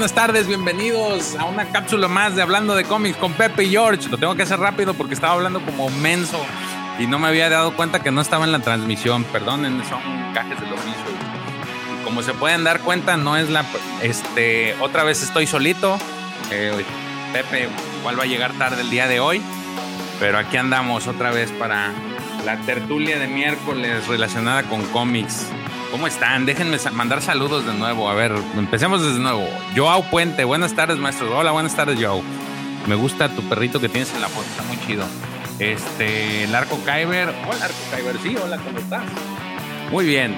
Buenas tardes, bienvenidos a una cápsula más de Hablando de cómics con Pepe y George. Lo tengo que hacer rápido porque estaba hablando como menso y no me había dado cuenta que no estaba en la transmisión. Perdonen, son cajes de los Y como se pueden dar cuenta, no es la. Este, otra vez estoy solito. Eh, Pepe, igual va a llegar tarde el día de hoy. Pero aquí andamos otra vez para la tertulia de miércoles relacionada con cómics. ¿Cómo están? Déjenme mandar saludos de nuevo. A ver, empecemos desde nuevo. Joao Puente, buenas tardes, maestro. Hola, buenas tardes, Joao. Me gusta tu perrito que tienes en la foto, está muy chido. Este, el Arco Kyber. Hola, Arco Kyber. Sí, hola, ¿cómo estás? Muy bien.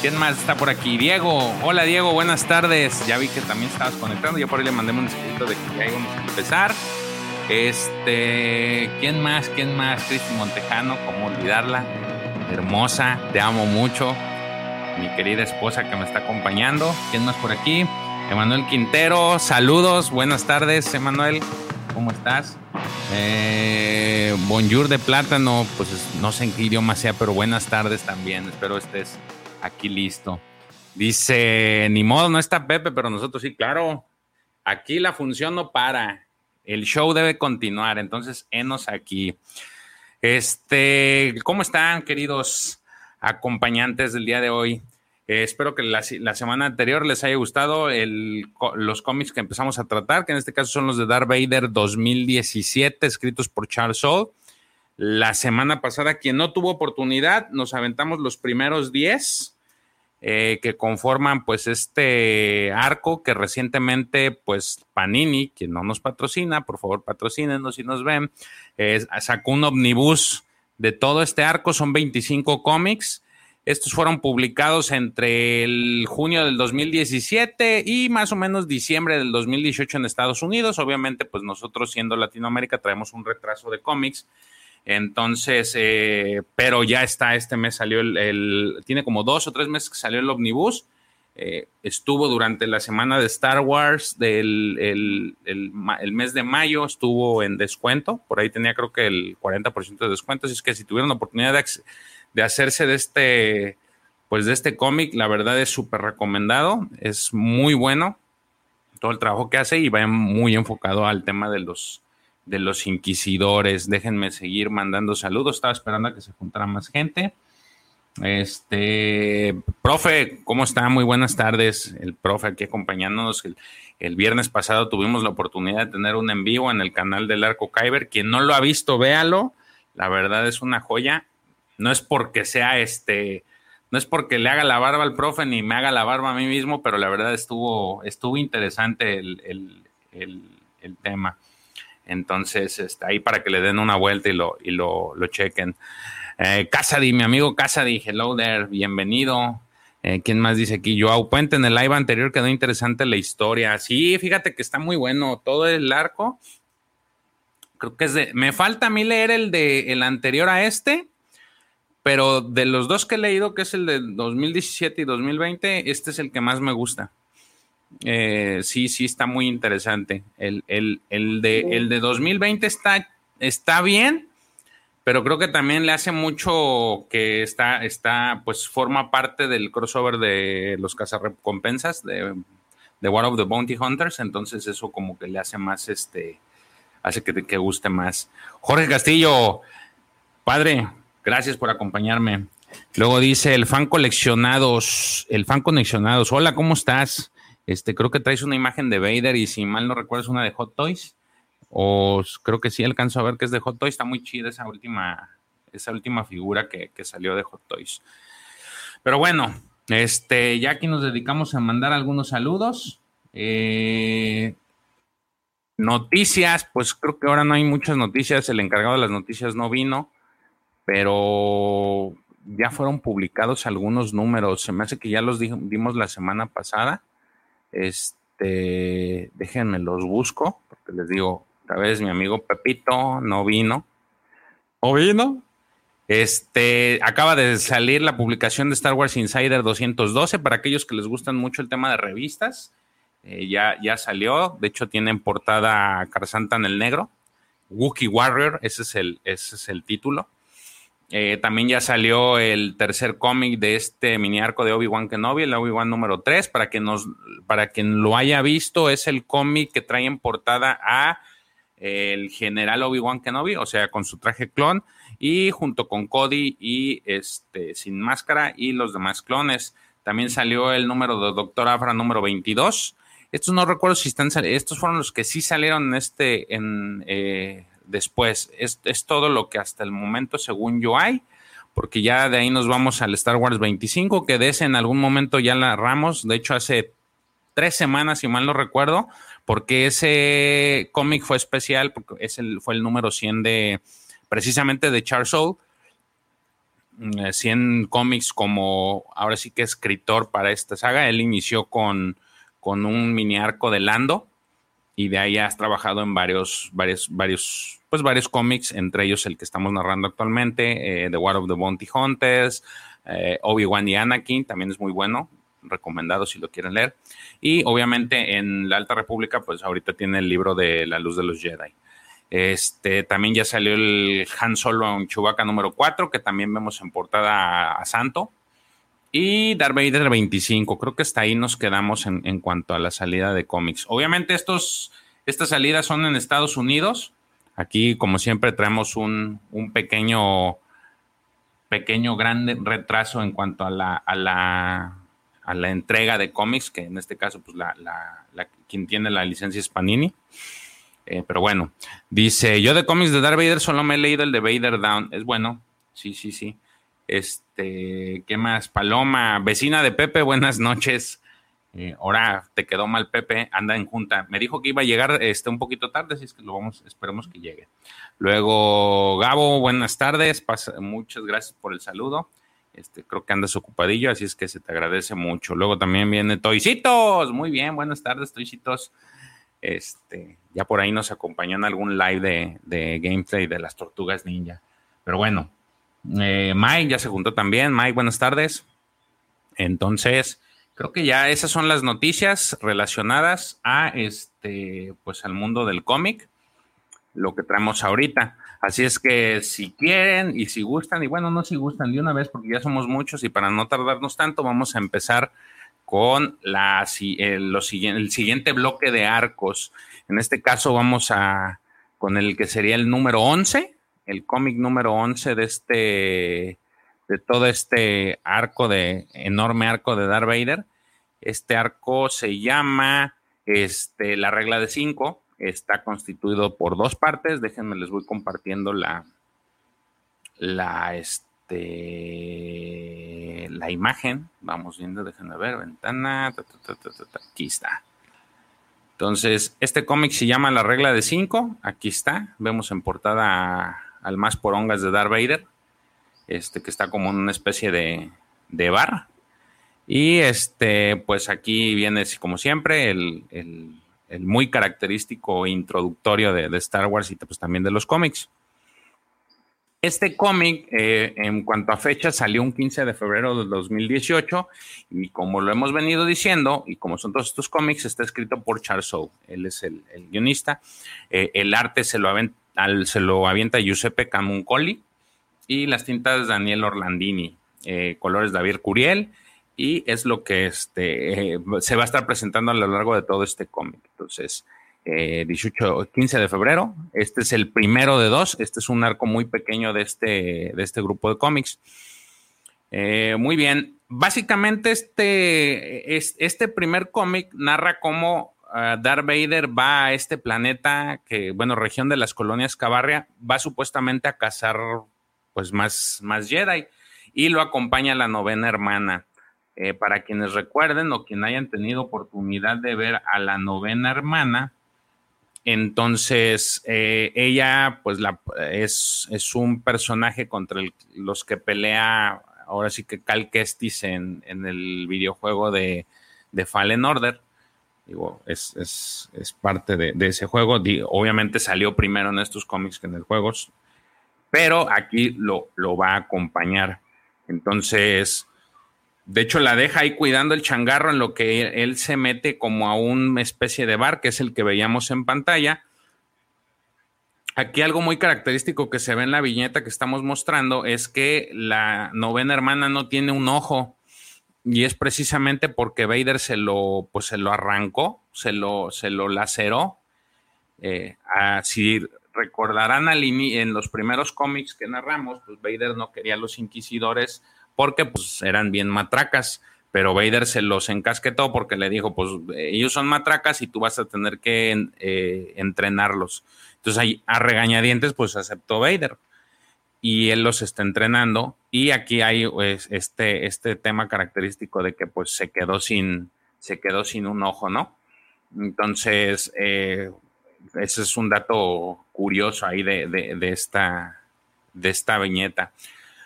¿Quién más está por aquí? Diego. Hola, Diego, buenas tardes. Ya vi que también estabas conectando. Yo por ahí le mandé un mensajito de que ya íbamos a empezar. Este, ¿quién más? ¿Quién más? Cristi Montejano, ¿cómo olvidarla? Hermosa, te amo mucho. Mi querida esposa que me está acompañando. ¿Quién más por aquí? Emanuel Quintero, saludos, buenas tardes, Emanuel. ¿Cómo estás? Eh, bonjour de plátano, pues no sé en qué idioma sea, pero buenas tardes también. Espero estés aquí listo. Dice, ni modo, no está Pepe, pero nosotros sí, claro. Aquí la función no para el show debe continuar, entonces, enos aquí. Este, ¿cómo están, queridos acompañantes del día de hoy? Eh, espero que la, semana anterior les haya gustado los cómics que empezamos a tratar, que en este caso son los de Darth Vader 2017, escritos por Charles Soule. La semana pasada, quien no tuvo oportunidad, nos aventamos los primeros 10 eh, que conforman pues este arco que recientemente pues Panini, quien no nos patrocina, por favor patrocínenos si nos ven, sacó un omnibus de todo este arco, son 25 cómics. Estos fueron publicados entre el junio del 2017 y más o menos diciembre del 2018 en Estados Unidos. Obviamente, pues nosotros siendo Latinoamérica traemos un retraso de cómics entonces, eh, pero ya está, este mes salió el, tiene como dos o tres meses que salió el Omnibus. Eh, estuvo durante la semana de Star Wars del el, mes de mayo, estuvo en descuento. Por ahí tenía creo que el 40% de descuento. Así es que si tuvieron la oportunidad de, de hacerse de este, pues de este cómic, la verdad es súper recomendado. Es muy bueno todo el trabajo que hace y va muy enfocado al tema de los de los inquisidores. Déjenme seguir mandando saludos. Estaba esperando a que se juntara más gente. Este, profe, ¿cómo está? Muy buenas tardes. El profe aquí acompañándonos. El, viernes pasado tuvimos la oportunidad de tener un en vivo en el canal del Arco Kyber. Quien no lo ha visto, véalo. La verdad es una joya. No es porque sea este, no es porque le haga la barba al profe ni me haga la barba a mí mismo, pero la verdad estuvo, estuvo interesante el, el tema. Entonces, está ahí para que le den una vuelta y lo, y lo, lo chequen. Eh, mi amigo Casady, hello there, bienvenido. Eh, ¿Quién más dice aquí? Joao Puente, en el live anterior quedó interesante la historia. Sí, fíjate que está muy bueno todo el arco. Creo que es de. Me falta a mí leer el de el anterior a este, pero de los dos que he leído, que es el de 2017 y 2020, este es el que más me gusta. Eh, sí, sí, está muy interesante. El, de, el de 2020 está, está bien, pero creo que también le hace mucho que está, está, pues forma parte del crossover de los cazarrecompensas de, de War of the Bounty Hunters, entonces eso como que le hace más, este, hace que, que guste más. Jorge Castillo, padre, gracias por acompañarme. Luego dice el fan coleccionados, el fan coleccionados. Hola, ¿cómo estás? Este, creo que traes una imagen de Vader y si mal no recuerdo es una de Hot Toys. O creo que sí alcanzo a ver que es de Hot Toys. Está muy chida esa última, esa última figura que, salió de Hot Toys. Pero bueno, este, ya aquí nos dedicamos a mandar algunos saludos. Eh, noticias, pues creo que ahora no hay muchas noticias. El encargado de las noticias no vino, pero ya fueron publicados algunos números. Se me hace que ya los dimos la semana pasada. Este, déjenme los busco, porque les digo, otra vez mi amigo Pepito no vino. ¿O vino? Este, acaba de salir la publicación de Star Wars Insider 212 para aquellos que les gustan mucho el tema de revistas. Eh, ya, ya salió, de hecho tienen portada Carzanta en el negro. Wookiee Warrior, ese es el, ese es el título. Eh, también ya salió el tercer cómic de este mini arco de Obi-Wan Kenobi, el Obi-Wan número 3. Para quien, nos, para quien lo haya visto, es el cómic que trae en portada a el general Obi-Wan Kenobi, o sea, con su traje clon, y junto con Cody y este sin máscara y los demás clones. También salió el número de Doctor Afra número 22. Estos no recuerdo si están estos fueron los que sí salieron en este en eh, después. Es, todo lo que hasta el momento, según yo, hay, porque ya de ahí nos vamos al Star Wars 25, que de ese en algún momento ya la narramos, de hecho hace tres semanas, si mal no recuerdo, porque ese cómic fue especial, porque ese fue el número 100 de, precisamente de Charles Soule, 100 mm, cómics como ahora sí que escritor para esta saga. Él inició con, con un mini arco de Lando, y de ahí has trabajado en varios, varios, varios, pues varios cómics, entre ellos el que estamos narrando actualmente, eh, The War of the Bounty Hunters, eh, Obi-Wan y Anakin, también es muy bueno, recomendado si lo quieren leer. Y obviamente en la Alta República, pues ahorita tiene el libro de La Luz de los Jedi. Este, también ya salió el Han Solo en Chewbacca número 4, que también vemos en portada a Santo. Y Darth Vader 25, creo que hasta ahí nos quedamos en, cuanto a la salida de cómics. Obviamente estos, estas salidas son en Estados Unidos. Aquí, como siempre, traemos un, pequeño, pequeño, grande retraso en cuanto a la, a la, a la entrega de cómics, que en este caso, pues la, la, quien tiene la licencia es Panini. Eh, pero bueno, dice, yo de cómics de Darth Vader solo me he leído el de Vader Down. Es bueno, sí, sí, sí. Este, ¿qué más? Paloma, vecina de Pepe, buenas noches. Ahora te quedó mal Pepe, anda en junta. Me dijo que iba a llegar este, un poquito tarde, así es que lo vamos, esperemos que llegue. Luego, Gabo, buenas tardes, muchas gracias por el saludo. Este, creo que andas ocupadillo, así es que se te agradece mucho. Luego también viene Toicitos, muy bien, buenas tardes, Toicitos. Este, ya por ahí nos acompañó en algún live de, de gameplay de las tortugas ninja. Pero bueno, eh, Mike ya se juntó también. Mike, buenas tardes. Entonces, creo que ya esas son las noticias relacionadas a este, pues al mundo del cómic, lo que traemos ahorita. Así es que si quieren y si gustan, y bueno, no si gustan de una vez porque ya somos muchos y para no tardarnos tanto, vamos a empezar con la, el, el siguiente bloque de arcos. En este caso vamos a con el que sería el número 11, el cómic número 11 de este, de todo este arco de, enorme arco de Darth Vader. Este arco se llama este, La regla de 5. Está constituido por dos partes. Déjenme, les voy compartiendo la, la, este, la imagen. Vamos viendo, déjenme ver, ventana. aquí está. Entonces, este cómic se llama La regla de 5. Aquí está. Vemos en portada al más porongas de Darth Vader, este, que está como en una especie de, de bar. Y este, pues aquí viene, como siempre, el, muy característico introductorio de, Star Wars y pues también de los cómics. Este cómic, eh, en cuanto a fecha, salió un 15 de febrero de 2018 y como lo hemos venido diciendo, y como son todos estos cómics, está escrito por Charles Soule. Él es el, guionista. Eh, el arte se lo, se lo avienta Giuseppe Camuncoli y las tintas Daniel Orlandini, eh, colores David Curiel y es lo que este, eh, se va a estar presentando a lo largo de todo este cómic. Entonces, 18, 15 de febrero, este es el primero de dos, este es un arco muy pequeño de este, de este grupo de cómics. Eh, muy bien, básicamente este, este primer cómic narra cómo Darth Vader va a este planeta que, bueno, región de las colonias Cabarria, va supuestamente a cazar pues más, más Jedi y lo acompaña la novena hermana. Eh, para quienes recuerden o quien hayan tenido oportunidad de ver a la novena hermana, entonces eh, ella pues la, es, es, un personaje contra los que pelea ahora sí que Cal Kestis en, en el videojuego de, de Fallen Order. Digo, es, es, es parte de, ese juego. obviamente salió primero en estos cómics que en el juego, pero aquí lo, lo va a acompañar. Entonces, de hecho, la deja ahí cuidando el changarro en lo que él, se mete como a una especie de bar, que es el que veíamos en pantalla. Aquí algo muy característico que se ve en la viñeta que estamos mostrando es que la novena hermana no tiene un ojo y es precisamente porque Vader se lo, pues se lo arrancó, se lo, se lo laceró. Eh, si recordarán al en los primeros cómics que narramos, pues Vader no quería a los inquisidores porque pues eran bien matracas pero Vader se los encasquetó porque le dijo, pues ellos son matracas y tú vas a tener que eh, entrenarlos. Entonces ahí a regañadientes pues aceptó Vader y él los está entrenando y aquí hay pues, este, este tema característico de que pues se quedó sin, se quedó sin un ojo, ¿no? Entonces, eh, ese es un dato curioso ahí de, de, esta, de esta viñeta.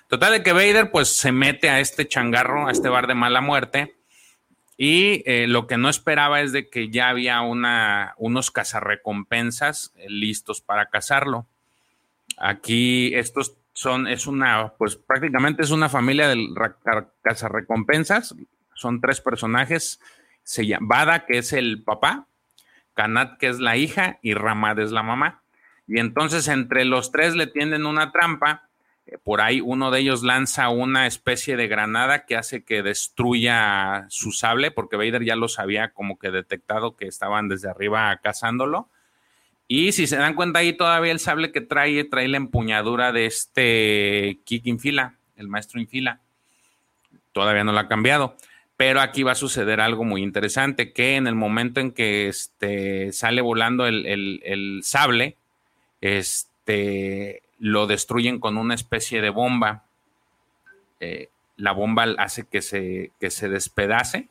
Total de que Vader pues se mete a este changarro, a este bar de mala muerte. Y eh, lo que no esperaba es de que ya había una, unos cazarrecompensas eh, listos para cazarlo. Aquí estos son, es una, pues prácticamente es una familia de cazarrecompensas. Son tres personajes. Se llama Bada, que es el papá, Kanat, que es la hija, y Ramad es la mamá. Y entonces entre los tres le tienden una trampa eh, por ahí uno de ellos lanza una especie de granada que hace que destruya su sable, porque Vader ya los había como que detectado que estaban desde arriba cazándolo. Y si se dan cuenta ahí todavía el sable que trae, trae la empuñadura de este Kik Infila, el maestro Infila. Todavía no lo ha cambiado. Pero aquí va a suceder algo muy interesante, que en el momento en que este, sale volando el, el sable, este, lo destruyen con una especie de bomba. Eh, la bomba hace que se, que se despedace,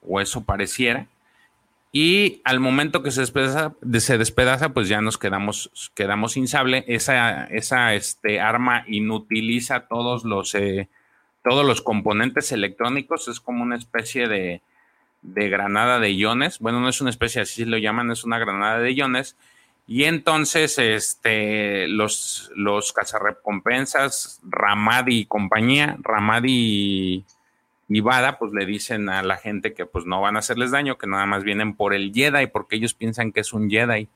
o eso pareciera. Y al momento que se despedaza, se despedaza pues ya nos quedamos, quedamos sin sable. Esa, esa este, arma inutiliza todos los, eh, todos los componentes electrónicos. Es como una especie de, de granada de iones. Bueno, no es una especie, así lo llaman, es una granada de iones y entonces, este, los, los cazarrecompensas, Ramadi y compañía, Ramadi y, Vada, pues le dicen a la gente que pues no van a hacerles daño, que nada más vienen por el Jedi, porque ellos piensan que es un Jedi.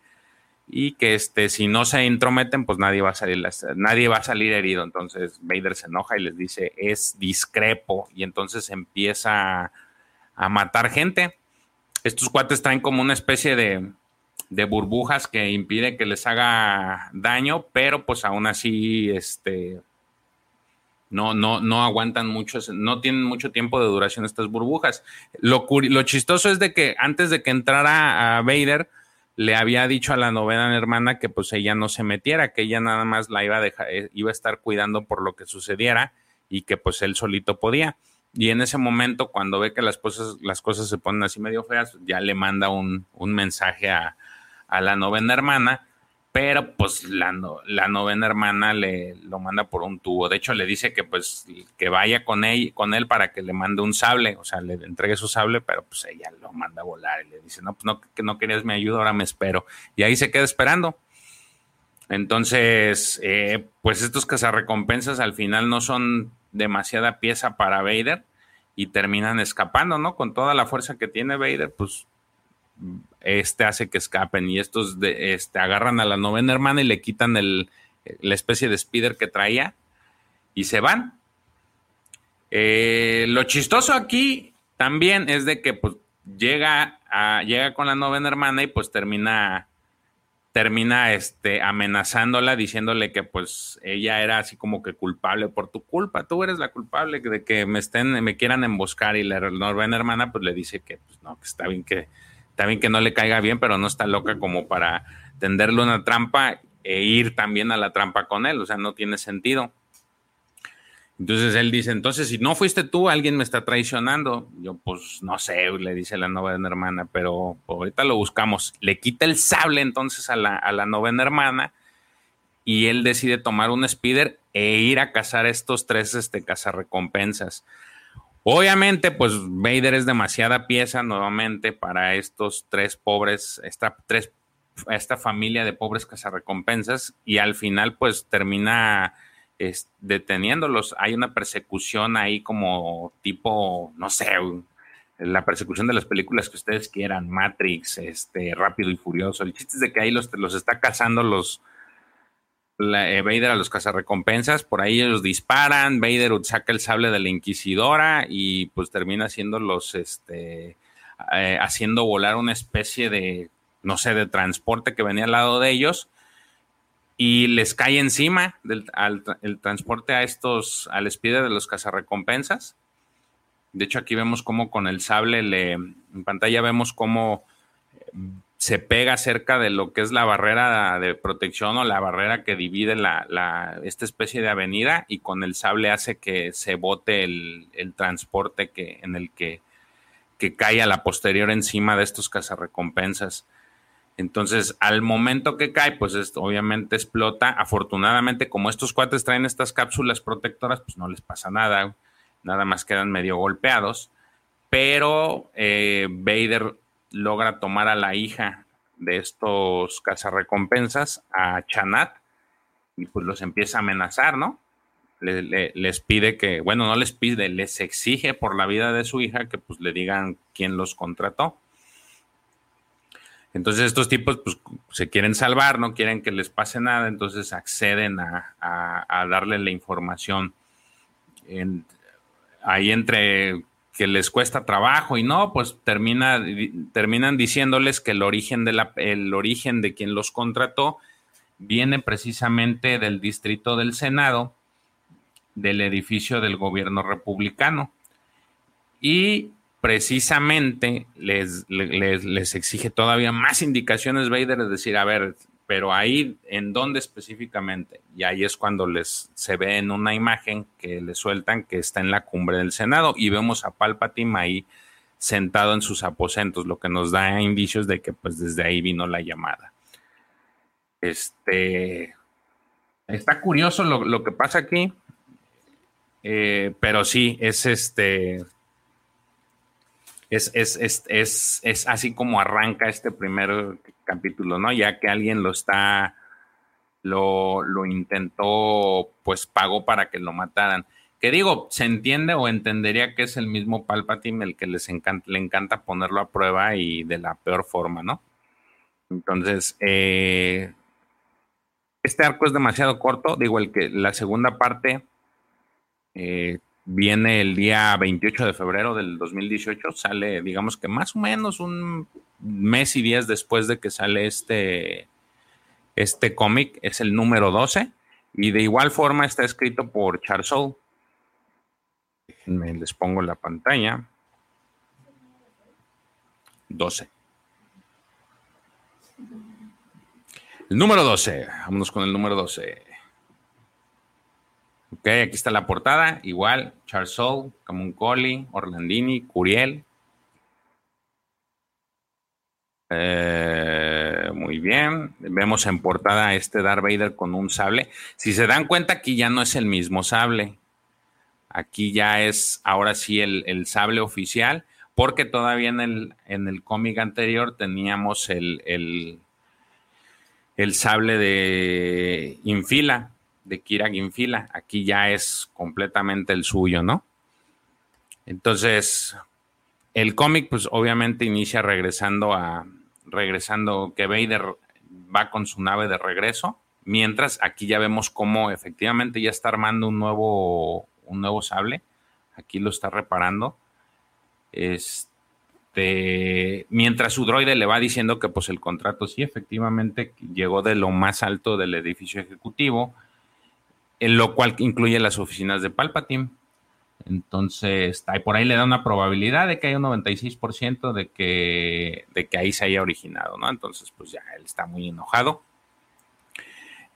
Y que este, si no se intrometen, pues nadie va a salir, nadie va a salir herido. Entonces Vader se enoja y les dice, es discrepo. Y entonces empieza a matar gente. Estos cuates traen como una especie de, de burbujas que impide que les haga daño, pero pues aún así, este, no, no, no aguantan mucho, no tienen mucho tiempo de duración estas burbujas. Lo, lo chistoso es de que antes de que entrara a Vader, le había dicho a la novena hermana que pues ella no se metiera, que ella nada más la iba a dejar, eh, iba a estar cuidando por lo que sucediera y que pues él solito podía. Y en ese momento, cuando ve que las cosas, las cosas se ponen así medio feas, ya le manda un, un mensaje a, a la novena hermana, pero pues la, la novena hermana le lo manda por un tubo. De hecho, le dice que pues que vaya con él, con él para que le mande un sable, o sea, le entregue su sable, pero pues ella lo manda a volar y le dice, no, pues no, que no querías mi ayuda, ahora me espero. Y ahí se queda esperando. Entonces, eh, pues estos cazarrecompensas al final no son demasiada pieza para Vader y terminan escapando, ¿no? Con toda la fuerza que tiene Vader, pues este hace que escapen y estos de, este, agarran a la novena hermana y le quitan el, la especie de speeder que traía y se van. Eh, lo chistoso aquí también es de que pues, llega, a, llega con la novena hermana y pues termina termina este, amenazándola, diciéndole que pues ella era así como que culpable por tu culpa, tú eres la culpable de que me estén, me quieran emboscar y la novena hermana pues le dice que pues no, que está bien que también que no le caiga bien, pero no está loca como para tenderle una trampa e ir también a la trampa con él, o sea, no tiene sentido. Entonces él dice, entonces si no fuiste tú, alguien me está traicionando. Yo, pues no sé, le dice la novena hermana, pero ahorita lo buscamos. Le quita el sable entonces a la, a la novena hermana y él decide tomar un speeder e ir a cazar estos tres este, cazarrecompensas. Obviamente, pues Vader es demasiada pieza nuevamente para estos tres pobres, esta, tres, esta familia de pobres cazarrecompensas y al final pues termina deteniéndolos. Hay una persecución ahí como tipo, no sé, la persecución de las películas que ustedes quieran, Matrix, este, Rápido y Furioso. El chiste es de que ahí los, los está cazando los, eh, Vader a los cazarrecompensas, por ahí ellos disparan, Vader saca el sable de la Inquisidora y pues termina haciendo los, este, eh, haciendo volar una especie de, no sé, de transporte que venía al lado de ellos y les cae encima del, el transporte a estos, al espide de los cazarrecompensas. De hecho, aquí vemos cómo con el sable, le, en pantalla vemos cómo se pega cerca de lo que es la barrera de protección o la barrera que divide la, esta especie de avenida y con el sable hace que se bote el, transporte que, en el que, que cae a la posterior encima de estos cazarrecompensas. Entonces, al momento que cae, pues esto obviamente explota. Afortunadamente, como estos cuates traen estas cápsulas protectoras, pues no les pasa nada. Nada más quedan medio golpeados. Pero eh, Vader logra tomar a la hija de estos cazarrecompensas, a Chanat, y pues los empieza a amenazar, ¿no? les pide que, bueno, no les pide, les exige por la vida de su hija que pues le digan quién los contrató. Entonces estos tipos pues se quieren salvar, no quieren que les pase nada, entonces acceden a, darle la información. ahí entre que les cuesta trabajo y no, pues termina, terminan diciéndoles que el origen, de la, el origen de quien los contrató viene precisamente del distrito del Senado, del edificio del gobierno republicano. Y precisamente les, les, les exige todavía más indicaciones Vader, es decir, a ver, pero ahí, ¿en dónde específicamente? Y ahí es cuando les se ve en una imagen que le sueltan que está en la cumbre del Senado y vemos a Palpatine ahí sentado en sus aposentos, lo que nos da indicios de que pues desde ahí vino la llamada. Este, está curioso lo, que pasa aquí, eh, pero sí, es este, es, es, así como arranca este primer capítulo, ¿no? Ya que alguien lo está, lo, lo intentó, pues pagó para que lo mataran. Que digo, se entiende o entendería que es el mismo Palpatine el que les encanta, le encanta ponerlo a prueba y de la peor forma, ¿no? Entonces, eh, este arco es demasiado corto. Digo, el que la segunda parte eh, viene el día 28 de febrero del 2018, sale, digamos que más o menos un mes y días después de que sale este, este cómic, es el número 12, y de igual forma está escrito por Charles Soule. Déjenme, les pongo la pantalla. 12. El número 12, vámonos con el número 12. Ok, aquí está la portada. Igual, Charles Soule, Camuncoli, Orlandini, Curiel. Eh, muy bien. Vemos en portada a este Darth Vader con un sable. Si se dan cuenta, aquí ya no es el mismo sable. Aquí ya es, ahora sí, el, sable oficial, porque todavía en el, en el cómic anterior teníamos el, el, el sable de Infila de Kira Ginfila. Aquí ya es completamente el suyo, ¿no? Entonces, el cómic, pues obviamente inicia regresando a. Regresando que Vader va con su nave de regreso. Mientras aquí ya vemos cómo efectivamente ya está armando un nuevo, un nuevo sable. Aquí lo está reparando. Este, mientras su droide le va diciendo que pues el contrato sí efectivamente llegó de lo más alto del edificio ejecutivo lo cual incluye las oficinas de Palpatine. Entonces, por ahí le da una probabilidad de que haya un 96% de que, de que ahí se haya originado, ¿no? Entonces, pues ya él está muy enojado.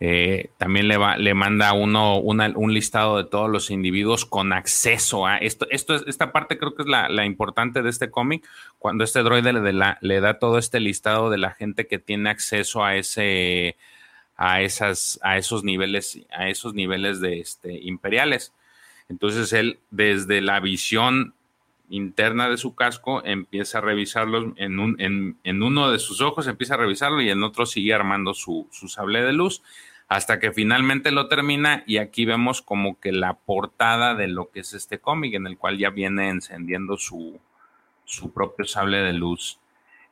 Eh, también le, va, le manda uno un listado de todos los individuos con acceso a esto. esto es, esta parte creo que es la, importante de este cómic, cuando este droide le, le da todo este listado de la gente que tiene acceso a ese a, esas, a esos niveles, a esos niveles de este, imperiales. Entonces él, desde la visión interna de su casco, empieza a revisarlos en, un, en, uno de sus ojos, empieza a revisarlo y en otro sigue armando su, sable de luz hasta que finalmente lo termina y aquí vemos como que la portada de lo que es este cómic en el cual ya viene encendiendo su, su propio sable de luz.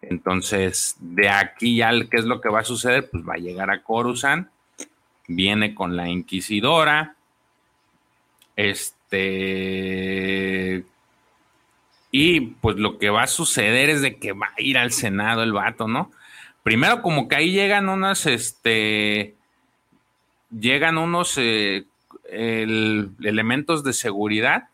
Entonces, de aquí ya, ¿qué es lo que va a suceder? Pues va a llegar a Coruscant, viene con la inquisidora. Este. Y pues lo que va a suceder es de que va a ir al Senado el vato, ¿no? Primero, como que ahí llegan unas, este. Llegan unos eh, elementos de seguridad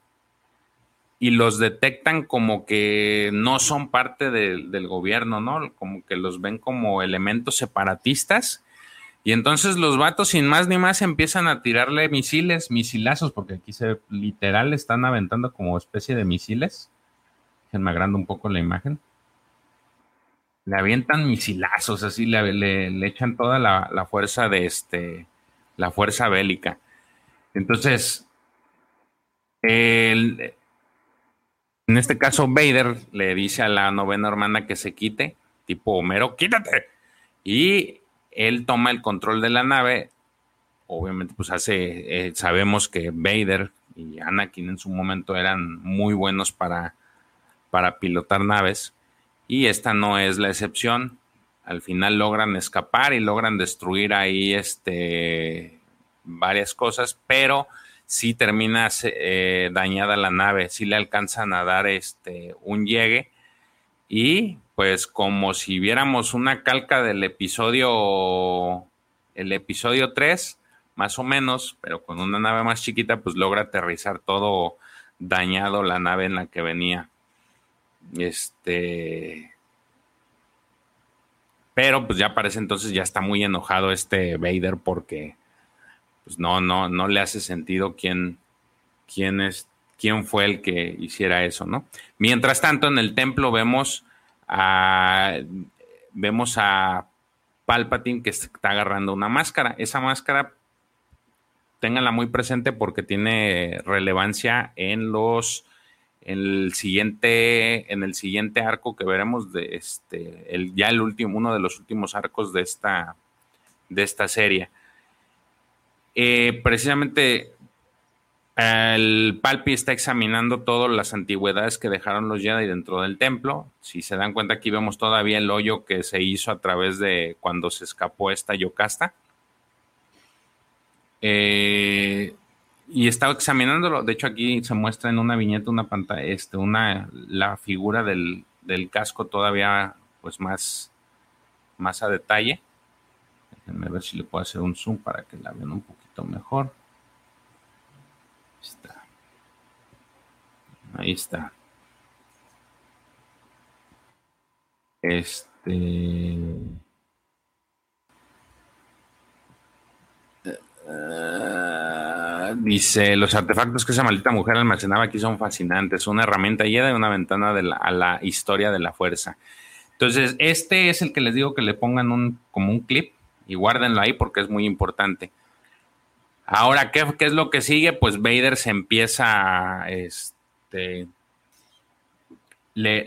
y los detectan como que no son parte del gobierno, ¿no? Como que los ven como elementos separatistas. Y entonces los vatos, sin más ni más, empiezan a tirarle misiles, misilazos, porque aquí se literal están aventando como especie de misiles. Déjenme agrando un poco la imagen. Le avientan misilazos, así le, echan toda la, la, fuerza de este, la fuerza bélica. Entonces, el, en este caso, Vader le dice a la novena hermana que se quite, tipo Homero, quítate. Y él toma el control de la nave. Obviamente, pues hace, eh, sabemos que Vader y Anakin en su momento eran muy buenos para, para pilotar naves. Y esta no es la excepción. Al final logran escapar y logran destruir ahí este, varias cosas, pero si termina eh, dañada la nave, si le alcanzan a dar este, un llegue y pues como si viéramos una calca del episodio, el episodio 3, más o menos, pero con una nave más chiquita, pues logra aterrizar todo dañado la nave en la que venía. Este. Pero pues ya parece entonces ya está muy enojado este Vader porque pues no, no, no le hace sentido quién, quién, es, quién fue el que hiciera eso, ¿no? Mientras tanto, en el templo vemos a, vemos a Palpatine que está agarrando una máscara. Esa máscara, ténganla muy presente porque tiene relevancia en los en el siguiente en el siguiente arco que veremos de este el ya el último uno de los últimos arcos de esta de esta serie eh, precisamente el Palpi está examinando todas las antigüedades que dejaron los Jedi dentro del templo. Si se dan cuenta, aquí vemos todavía el hoyo que se hizo a través de cuando se escapó esta Yocasta. Eh, y estaba examinándolo. De hecho, aquí se muestra en una viñeta, una pantalla, este, una, la figura del, del casco todavía, pues más, más a detalle. Déjenme ver si le puedo hacer un zoom para que la vean un poquito mejor. Está. Ahí está. Este. Uh, dice, los artefactos que esa maldita mujer almacenaba aquí son fascinantes. Una herramienta llena y una ventana de a la historia de la fuerza. Entonces, este es el que les digo que le pongan un, como un clip y guárdenlo ahí porque es muy importante. Ahora, ¿qué, es lo que sigue? Pues Vader se empieza, este, le,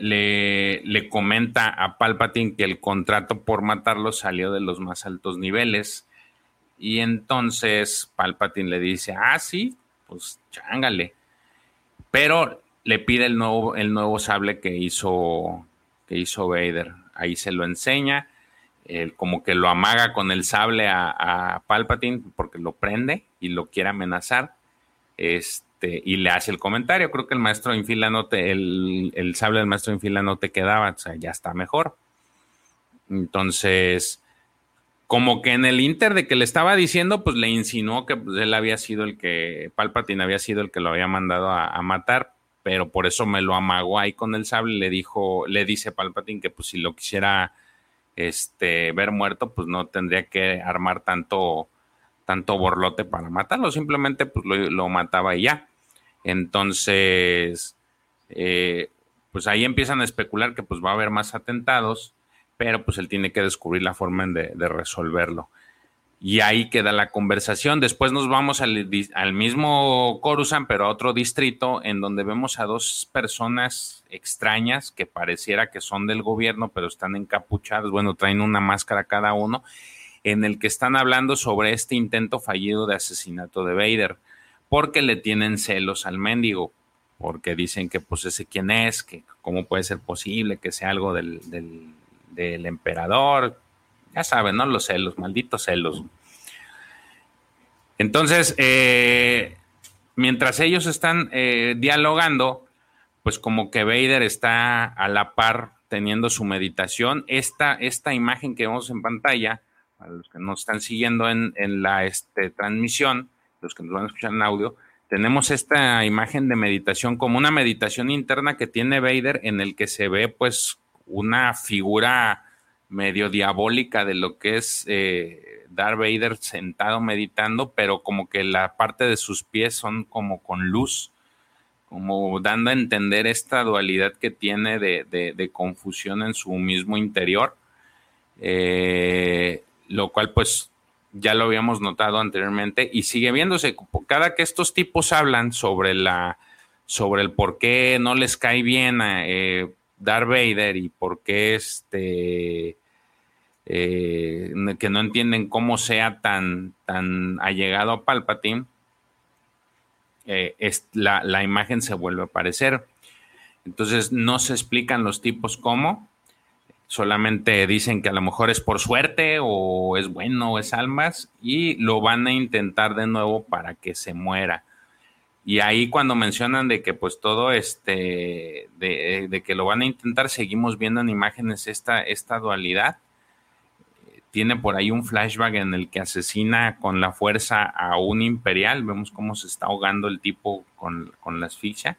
le, comenta a Palpatine que el contrato por matarlo salió de los más altos niveles. Y entonces Palpatine le dice, ah, sí, pues chángale. Pero le pide el nuevo, el nuevo sable que hizo, que hizo Vader. Ahí se lo enseña como que lo amaga con el sable a, Palpatine porque lo prende y lo quiere amenazar. Este, y le hace el comentario. Creo que el maestro infila no te, el, el sable del maestro infila no te quedaba, o sea, ya está mejor. Entonces, como que en el inter de que le estaba diciendo, pues le insinuó que pues, él había sido el que, Palpatine había sido el que lo había mandado a, matar, pero por eso me lo amagó ahí con el sable. Le dijo, le dice Palpatine que pues si lo quisiera este, ver muerto, pues no tendría que armar tanto, tanto borlote para matarlo, simplemente pues lo, mataba y ya. Entonces, eh, pues ahí empiezan a especular que pues va a haber más atentados, pero pues él tiene que descubrir la forma de resolverlo. Y ahí queda la conversación. Después nos vamos al, mismo Coruscant, pero a otro distrito, en donde vemos a dos personas extrañas que pareciera que son del gobierno, pero están encapuchadas. Bueno, traen una máscara cada uno, en el que están hablando sobre este intento fallido de asesinato de Vader, porque le tienen celos al mendigo, porque dicen que pues ese quién es, que cómo puede ser posible que sea algo del, del, del emperador, ya saben, ¿no? Los celos, malditos celos. Entonces, eh, mientras ellos están eh, dialogando, pues como que Vader está a la par teniendo su meditación. Esta, esta imagen que vemos en pantalla, para los que nos están siguiendo en, la este, transmisión, los que nos van a escuchar en audio, tenemos esta imagen de meditación como una meditación interna que tiene Vader en el que se ve pues una figura medio diabólica de lo que es eh, Darth Vader sentado meditando, pero como que la parte de sus pies son como con luz, como dando a entender esta dualidad que tiene de, confusión en su mismo interior, eh, lo cual pues ya lo habíamos notado anteriormente y sigue viéndose. Cada que estos tipos hablan sobre la sobre el por qué no les cae bien a eh, Darth Vader y por qué este eh, que no entienden cómo sea tan, tan allegado a Palpatine, eh, es, la, la, imagen se vuelve a aparecer. Entonces no se explican los tipos cómo, solamente dicen que a lo mejor es por suerte o es bueno o es almas y lo van a intentar de nuevo para que se muera. Y ahí cuando mencionan de que pues todo este, de, que lo van a intentar, seguimos viendo en imágenes esta, esta dualidad. Tiene por ahí un flashback en el que asesina con la fuerza a un imperial. Vemos cómo se está ahogando el tipo con, con la asfixia.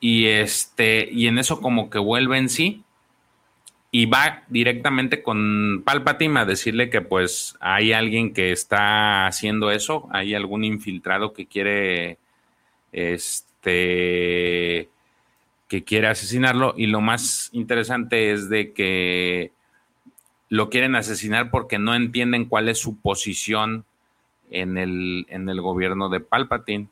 Y este, y en eso como que vuelve en sí y va directamente con Palpatine a decirle que pues hay alguien que está haciendo eso, hay algún infiltrado que quiere este que quiere asesinarlo y lo más interesante es de que lo quieren asesinar porque no entienden cuál es su posición en el, en el gobierno de Palpatine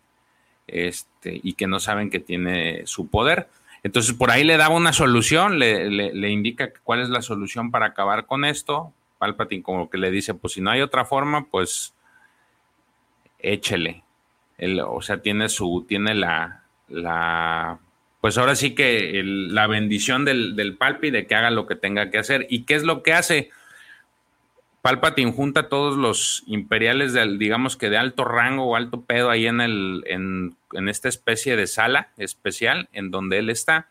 este, y que no saben que tiene su poder. Entonces por ahí le daba una solución, le, indica cuál es la solución para acabar con esto. Palpatine como que le dice, pues si no hay otra forma, pues échele. o sea, tiene su, tiene la, la, pues ahora sí que la bendición del, del Palpi de que haga lo que tenga que hacer. ¿Y qué es lo que hace? Palpatine junta a todos los imperiales del, digamos que de alto rango o alto pedo ahí en el, en, esta especie de sala especial en donde él está.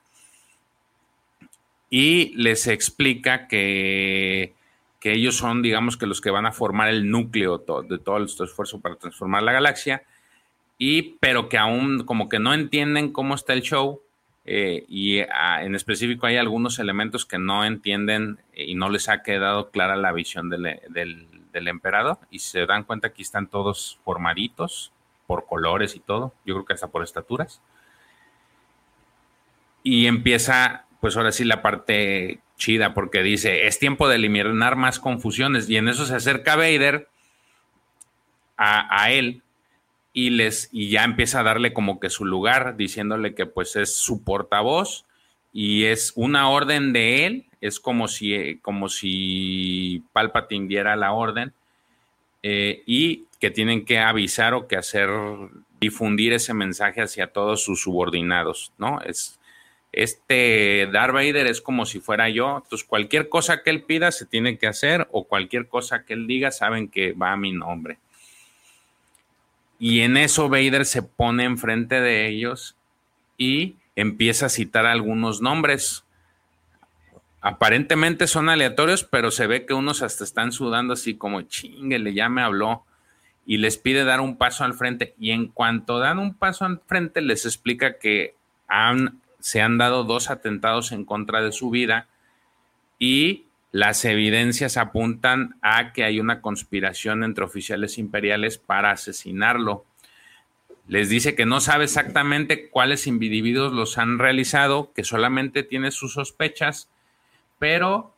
Y les explica que, que ellos son, digamos que los que van a formar el núcleo de todo este esfuerzo para transformar la galaxia. Y, pero que aún como que no entienden cómo está el show eh, y ah, en específico hay algunos elementos que no entienden y no les ha quedado clara la visión del, del, emperador y se dan cuenta que están todos formaditos por colores y todo, yo creo que hasta por estaturas. Y empieza, pues ahora sí, la parte chida, porque dice, es tiempo de eliminar más confusiones, y en eso se acerca Vader a él y les y ya empieza a darle como que su lugar diciéndole que pues es su portavoz y es una orden de él es como si como si Palpatine diera la orden eh, y que tienen que avisar o que hacer difundir ese mensaje hacia todos sus subordinados no es este Darth Vader es como si fuera yo. Entonces cualquier cosa que él pida se tiene que hacer o cualquier cosa que él diga saben que va a mi nombre y en eso Vader se pone enfrente de ellos y empieza a citar algunos nombres. Aparentemente son aleatorios, pero se ve que unos hasta están sudando así como chinguele, ya me habló. Y les pide dar un paso al frente. Y en cuanto dan un paso al frente, les explica que han, se han dado dos atentados en contra de su vida y las evidencias apuntan a que hay una conspiración entre oficiales imperiales para asesinarlo. Les dice que no sabe exactamente cuáles individuos los han realizado, que solamente tiene sus sospechas, pero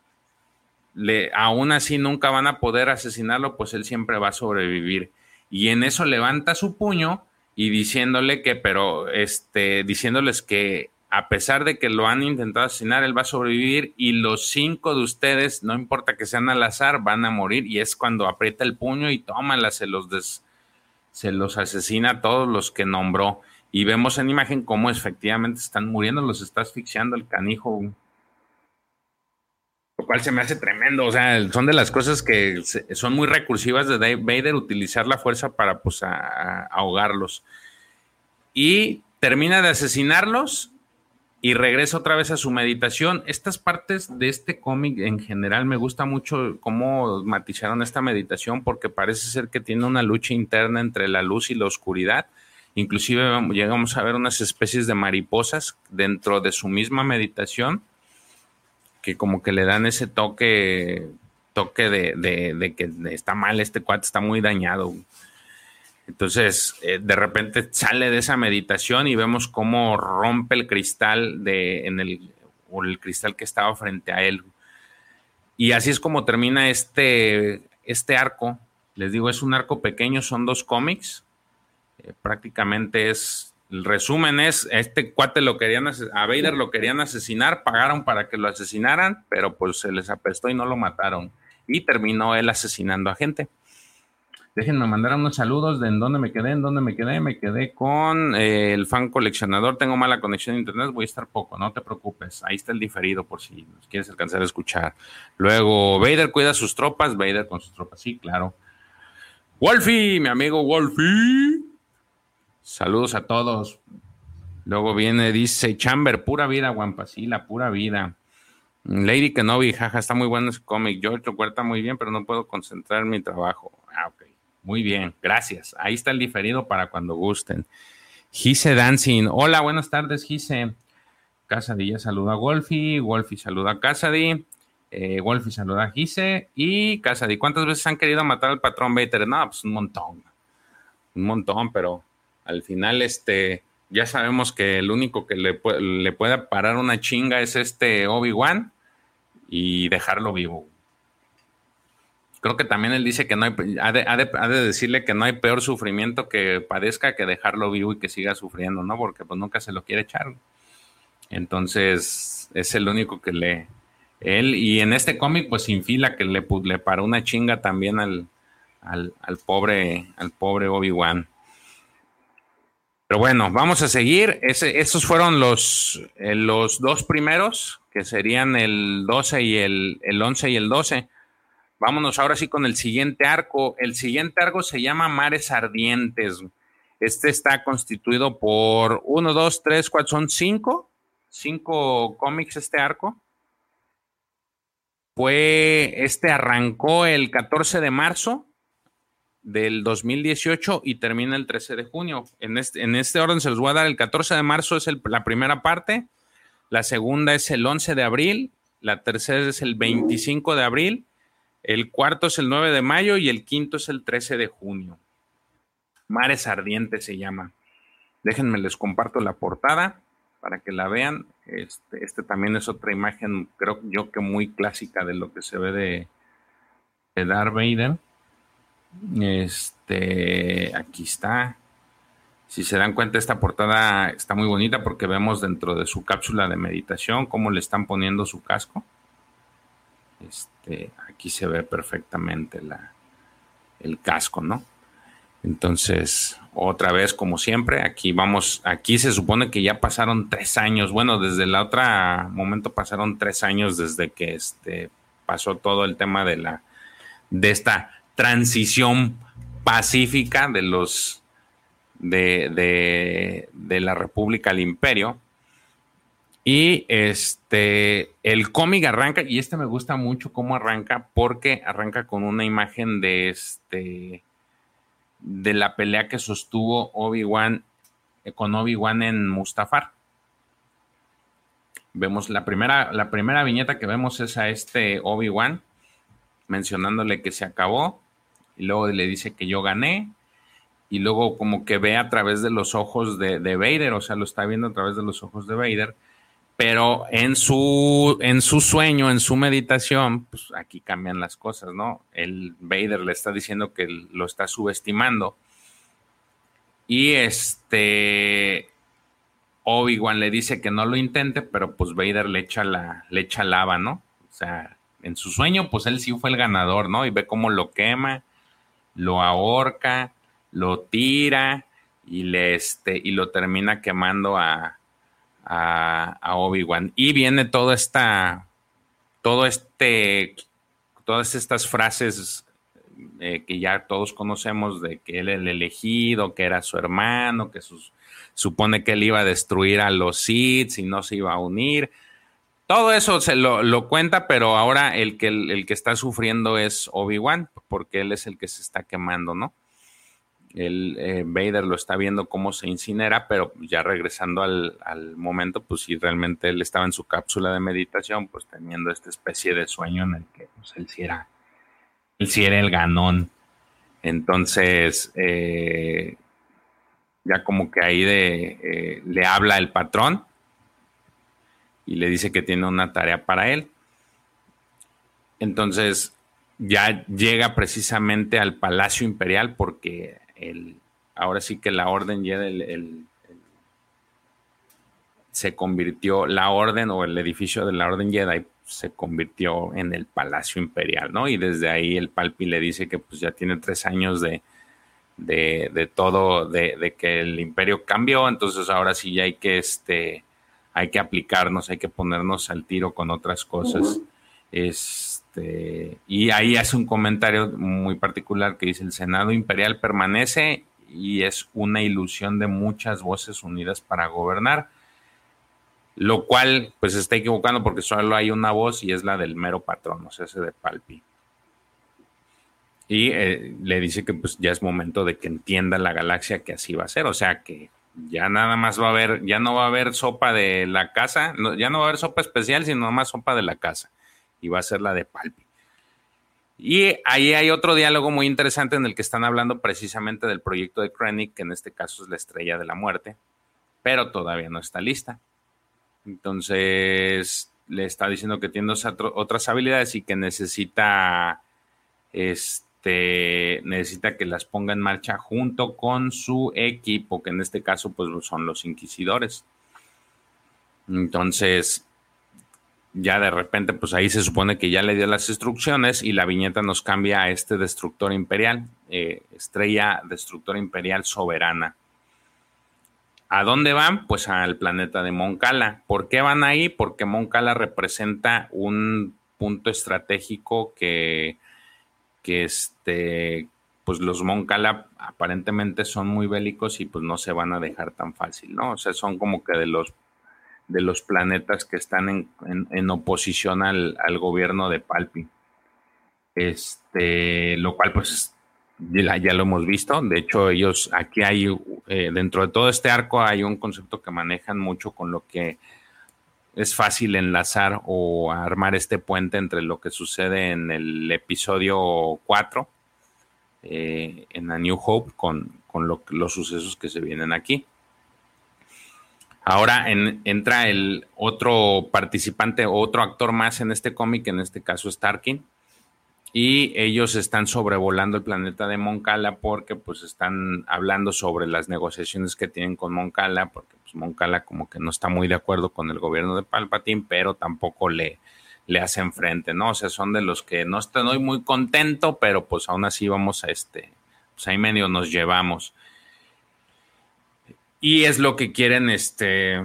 le, aún así nunca van a poder asesinarlo, pues él siempre va a sobrevivir. Y en eso levanta su puño y diciéndole que, pero, este, diciéndoles que a pesar de que lo han intentado asesinar, él va a sobrevivir y los cinco de ustedes, no importa que sean al azar, van a morir y es cuando aprieta el puño y tómala, se los, se los asesina a todos los que nombró. Y vemos en imagen cómo efectivamente están muriendo, los está asfixiando el canijo. lo cual se me hace tremendo. O sea, son de las cosas que son muy recursivas de Vader utilizar la fuerza para pues ahogarlos. Y termina de asesinarlos y regresa otra vez a su meditación. Estas partes de este cómic en general me gusta mucho cómo matizaron esta meditación porque parece ser que tiene una lucha interna entre la luz y la oscuridad. Inclusive llegamos a ver unas especies de mariposas dentro de su misma meditación que como que le dan ese toque, toque de, que está mal, este cuate está muy dañado. Entonces, eh, de repente sale de esa meditación y vemos cómo rompe el cristal de, en el, o el cristal que estaba frente a él. Y así es como termina este, este arco. Les digo, es un arco pequeño, son dos cómics. Eh, prácticamente es el resumen es, este cuate lo querían, a Vader lo querían asesinar, pagaron para que lo asesinaran, pero pues se les apestó y no lo mataron. Y terminó él asesinando a gente. Déjenme mandar unos saludos de en dónde me quedé, en dónde me quedé. Me quedé con eh, el fan coleccionador. Tengo mala conexión a internet, voy a estar poco, no te preocupes. Ahí está el diferido por si nos quieres alcanzar a escuchar. Luego, Vader cuida sus tropas, Vader con sus tropas, sí, claro. Wolfie, mi amigo Wolfie. Saludos a todos. Luego viene, dice Chamber, pura vida, Guampa, la pura vida. Lady Kenobi, jaja, está muy bueno ese cómic. George lo cuenta muy bien, pero no puedo concentrar mi trabajo. Ah, ok. Muy bien, gracias. Ahí está el diferido para cuando gusten. Gise Dancing, hola, buenas tardes, Gise. Casadilla saluda a Wolfie, Wolfie saluda a Casady, eh, Wolfie saluda a Gise y Casady. ¿Cuántas veces han querido matar al patrón Vader? No, pues un montón. Un montón, pero al final, este, ya sabemos que el único que le, le puede parar una chinga es este Obi-Wan y dejarlo vivo. Creo que también él dice que no hay, ha de, decirle que no hay peor sufrimiento que padezca que dejarlo vivo y que siga sufriendo, ¿no? Porque pues nunca se lo quiere echar. Entonces, es el único que le, él, y en este cómic, pues sin fila que le, le paró una chinga también al, al, al pobre, al pobre Obi-Wan. Pero bueno, vamos a seguir. esos fueron los, eh, los dos primeros, que serían el 12 y el, el 11 y el 12. Vámonos ahora sí con el siguiente arco. El siguiente arco se llama Mares Ardientes. Este está constituido por uno, dos, tres, cuatro, son cinco, cinco cómics este arco. Fue, este arrancó el 14 de marzo del 2018 y termina el 13 de junio. En este, en este orden se los voy a dar. El 14 de marzo es la primera parte, la segunda es el 11 de abril, la tercera es el 25 de abril, el cuarto es el 9 de mayo y el quinto es el 13 de junio. Mares Ardientes se llama. Déjenme, les comparto la portada para que la vean. Este, este también es otra imagen, creo yo que muy clásica de lo que se ve de, de Darth Vader. Este, aquí está. Si se dan cuenta, esta portada está muy bonita porque vemos dentro de su cápsula de meditación cómo le están poniendo su casco. Este, aquí se ve perfectamente la, el casco, ¿no? Entonces, otra vez, como siempre, aquí vamos, aquí se supone que ya pasaron tres años. Bueno, desde el otro momento pasaron tres años desde que este, pasó todo el tema de la, de esta transición pacífica de los de, de, la República al Imperio. Y este, el cómic arranca, y este me gusta mucho cómo arranca, porque arranca con una imagen de este, de la pelea que sostuvo Obi-Wan eh, con Obi-Wan en Mustafar. Vemos la primera, la primera viñeta que vemos es a este Obi-Wan mencionándole que se acabó y luego le dice que yo gané, y luego como que ve a través de los ojos de, de, Vader, o sea, lo está viendo a través de los ojos de Vader, pero en su, en su sueño, en su meditación, pues aquí cambian las cosas, ¿no? El Vader le está diciendo que lo está subestimando. Y este Obi-Wan le dice que no lo intente, pero pues Vader le echa la, le echa lava, ¿no? O sea, en su sueño, pues él sí fue el ganador, ¿no? Y ve cómo lo quema lo ahorca, lo tira y, le, este, y lo termina quemando a, a, Obi-Wan. Y viene toda esta, todo este, todas estas frases eh, que ya todos conocemos de que él el elegido, que era su hermano, que supone que él iba a destruir a los Sith y no se iba a unir. Todo eso se lo, cuenta, pero ahora el que, el, que está sufriendo es Obi-Wan, porque él es el que se está quemando, ¿no? El, eh, Vader lo está viendo cómo se incinera, pero ya regresando al, momento, pues si realmente él estaba en su cápsula de meditación, pues teniendo esta especie de sueño en el que pues, él sí era, él era el ganón. Entonces, eh, ya como que ahí eh, le habla el patrón y le dice que tiene una tarea para él. Entonces, ya llega precisamente al Palacio Imperial porque ahora sí que la orden Jedi se convirtió, la orden o el edificio de la orden Jedi se convirtió en el Palacio Imperial, ¿no? Y desde ahí el Palpi le dice que pues ya tiene tres años de, de, todo, de, que el imperio cambió, entonces ahora sí ya hay que, este, hay que aplicarnos, hay que ponernos al tiro con otras cosas. Este, y ahí hace un comentario muy particular que dice, el Senado Imperial permanece y es una ilusión de muchas voces unidas para gobernar, lo cual pues está equivocando porque solo hay una voz y es la del mero patrón, o sea, ese de Palpi. Y eh, le dice que pues ya es momento de que entienda la galaxia que así va a ser, o sea que ya nada más va a haber, ya no va a haber sopa de la casa, ya no va a haber sopa especial, sino más sopa de la casa y va a ser la de Palpi. Y ahí hay otro diálogo muy interesante en el que están hablando precisamente del proyecto de Krennic, que en este caso es la estrella de la muerte, pero todavía no está lista. Entonces le está diciendo que tiene otras habilidades y que necesita, este, necesita que las ponga en marcha junto con su equipo, que en este caso pues son los inquisidores. Entonces, ya de repente, pues ahí se supone que ya le dio las instrucciones y la viñeta nos cambia a este destructor imperial, eh, estrella destructor imperial soberana. ¿A dónde van? Pues al planeta de Moncala. ¿Por qué van ahí? Porque Moncala representa un punto estratégico que, que este, pues los Moncala aparentemente son muy bélicos y pues no se van a dejar tan fácil, ¿no? O sea, son como que de los de los planetas que están en, oposición al, gobierno de Palpi. Este, lo cual pues ya, lo hemos visto. De hecho, ellos aquí hay, eh, dentro de todo este arco hay un concepto que manejan mucho con lo que es fácil enlazar o armar este puente entre lo que sucede en el episodio 4, eh, en A New Hope, con, los sucesos que se vienen aquí. Ahora entra el otro participante, otro actor más en este cómic, en este caso es Tarkin, y ellos están sobrevolando el planeta de Moncala porque pues están hablando sobre las negociaciones que tienen con Moncala, porque pues Moncala como que no está muy de acuerdo con el gobierno de Palpatine, pero tampoco le, le hacen frente, ¿no? O sea, son de los que no estoy muy contento, pero pues aún así vamos a este, pues ahí medio nos llevamos. Y es lo que quieren, este,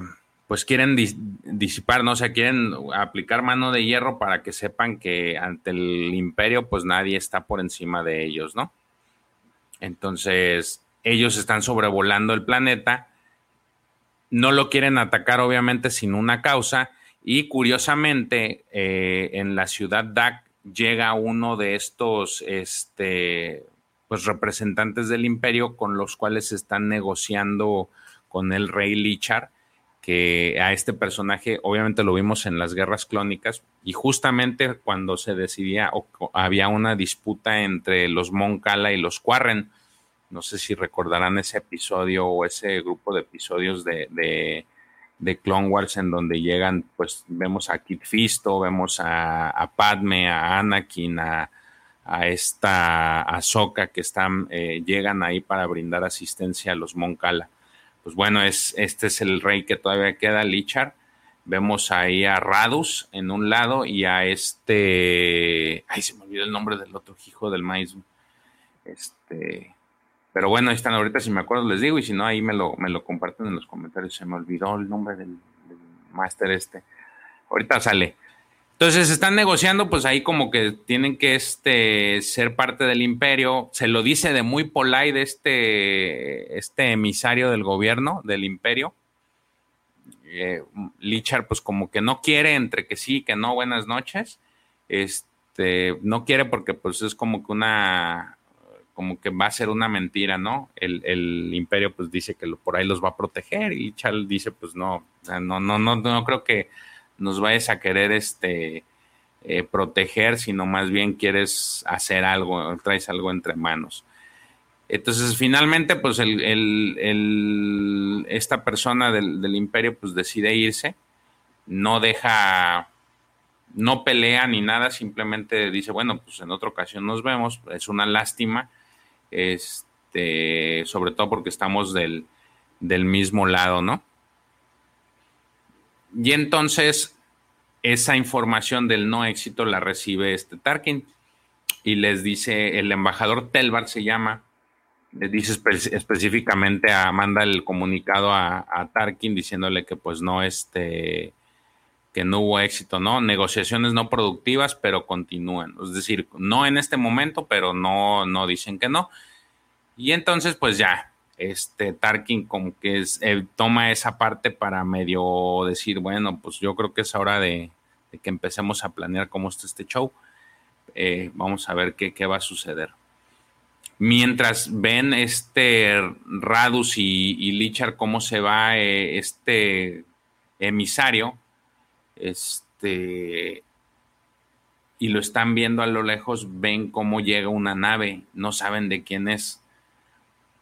pues quieren disipar, ¿no? O sea, quieren aplicar mano de hierro para que sepan que ante el imperio, pues nadie está por encima de ellos, ¿no? Entonces, ellos están sobrevolando el planeta, no lo quieren atacar, obviamente, sin una causa, y curiosamente, eh, en la ciudad DAC llega uno de estos, este, pues representantes del imperio con los cuales están negociando con el rey Lichar, que a este personaje obviamente lo vimos en las guerras clónicas y justamente cuando se decidía o había una disputa entre los Moncala y los Quarren, no sé si recordarán ese episodio o ese grupo de episodios de, de, Clone Wars en donde llegan, pues vemos a Kit Fisto, vemos a, Padme, a Anakin, a, a esta Ahsoka que están, eh, llegan ahí para brindar asistencia a los Moncala pues bueno, es, este es el rey que todavía queda, Lichar. Vemos ahí a Radus en un lado y a este. Ay, se me olvidó el nombre del otro hijo del maíz. Este. Pero bueno, ahí están ahorita, si me acuerdo les digo, y si no, ahí me lo, me lo comparten en los comentarios. Se me olvidó el nombre del, del máster este. Ahorita sale. Entonces están negociando, pues ahí como que tienen que este, ser parte del imperio. Se lo dice de muy polite este, este emisario del gobierno, del imperio. Eh, Lichar, pues como que no quiere, entre que sí, que no, buenas noches. Este, no quiere porque pues es como que una, como que va a ser una mentira, ¿no? El, imperio pues dice que por ahí los va a proteger y Lichar dice pues no, no, no, no, no creo que nos vayas a querer este, eh, proteger, sino más bien quieres hacer algo, traes algo entre manos. Entonces, finalmente, pues el, esta persona del, imperio pues decide irse, no deja, no pelea ni nada, simplemente dice, bueno, pues en otra ocasión nos vemos, es una lástima, este, sobre todo porque estamos del, del mismo lado, ¿no? Y entonces esa información del no éxito la recibe este Tarkin y les dice, el embajador Telbar se llama, les dice específicamente a, manda el comunicado a, Tarkin diciéndole que pues no, este, que no hubo éxito, ¿no? Negociaciones no productivas, pero continúan. Es decir, no en este momento, pero no, no dicen que no. Y entonces, pues ya, este Tarkin como que toma esa parte para medio decir, bueno, pues yo creo que es hora de, que empecemos a planear cómo está este show. Eh, vamos a ver qué, va a suceder. Mientras ven este Radus y, y Lichar cómo se va eh, este emisario, este, y lo están viendo a lo lejos, ven cómo llega una nave, no saben de quién es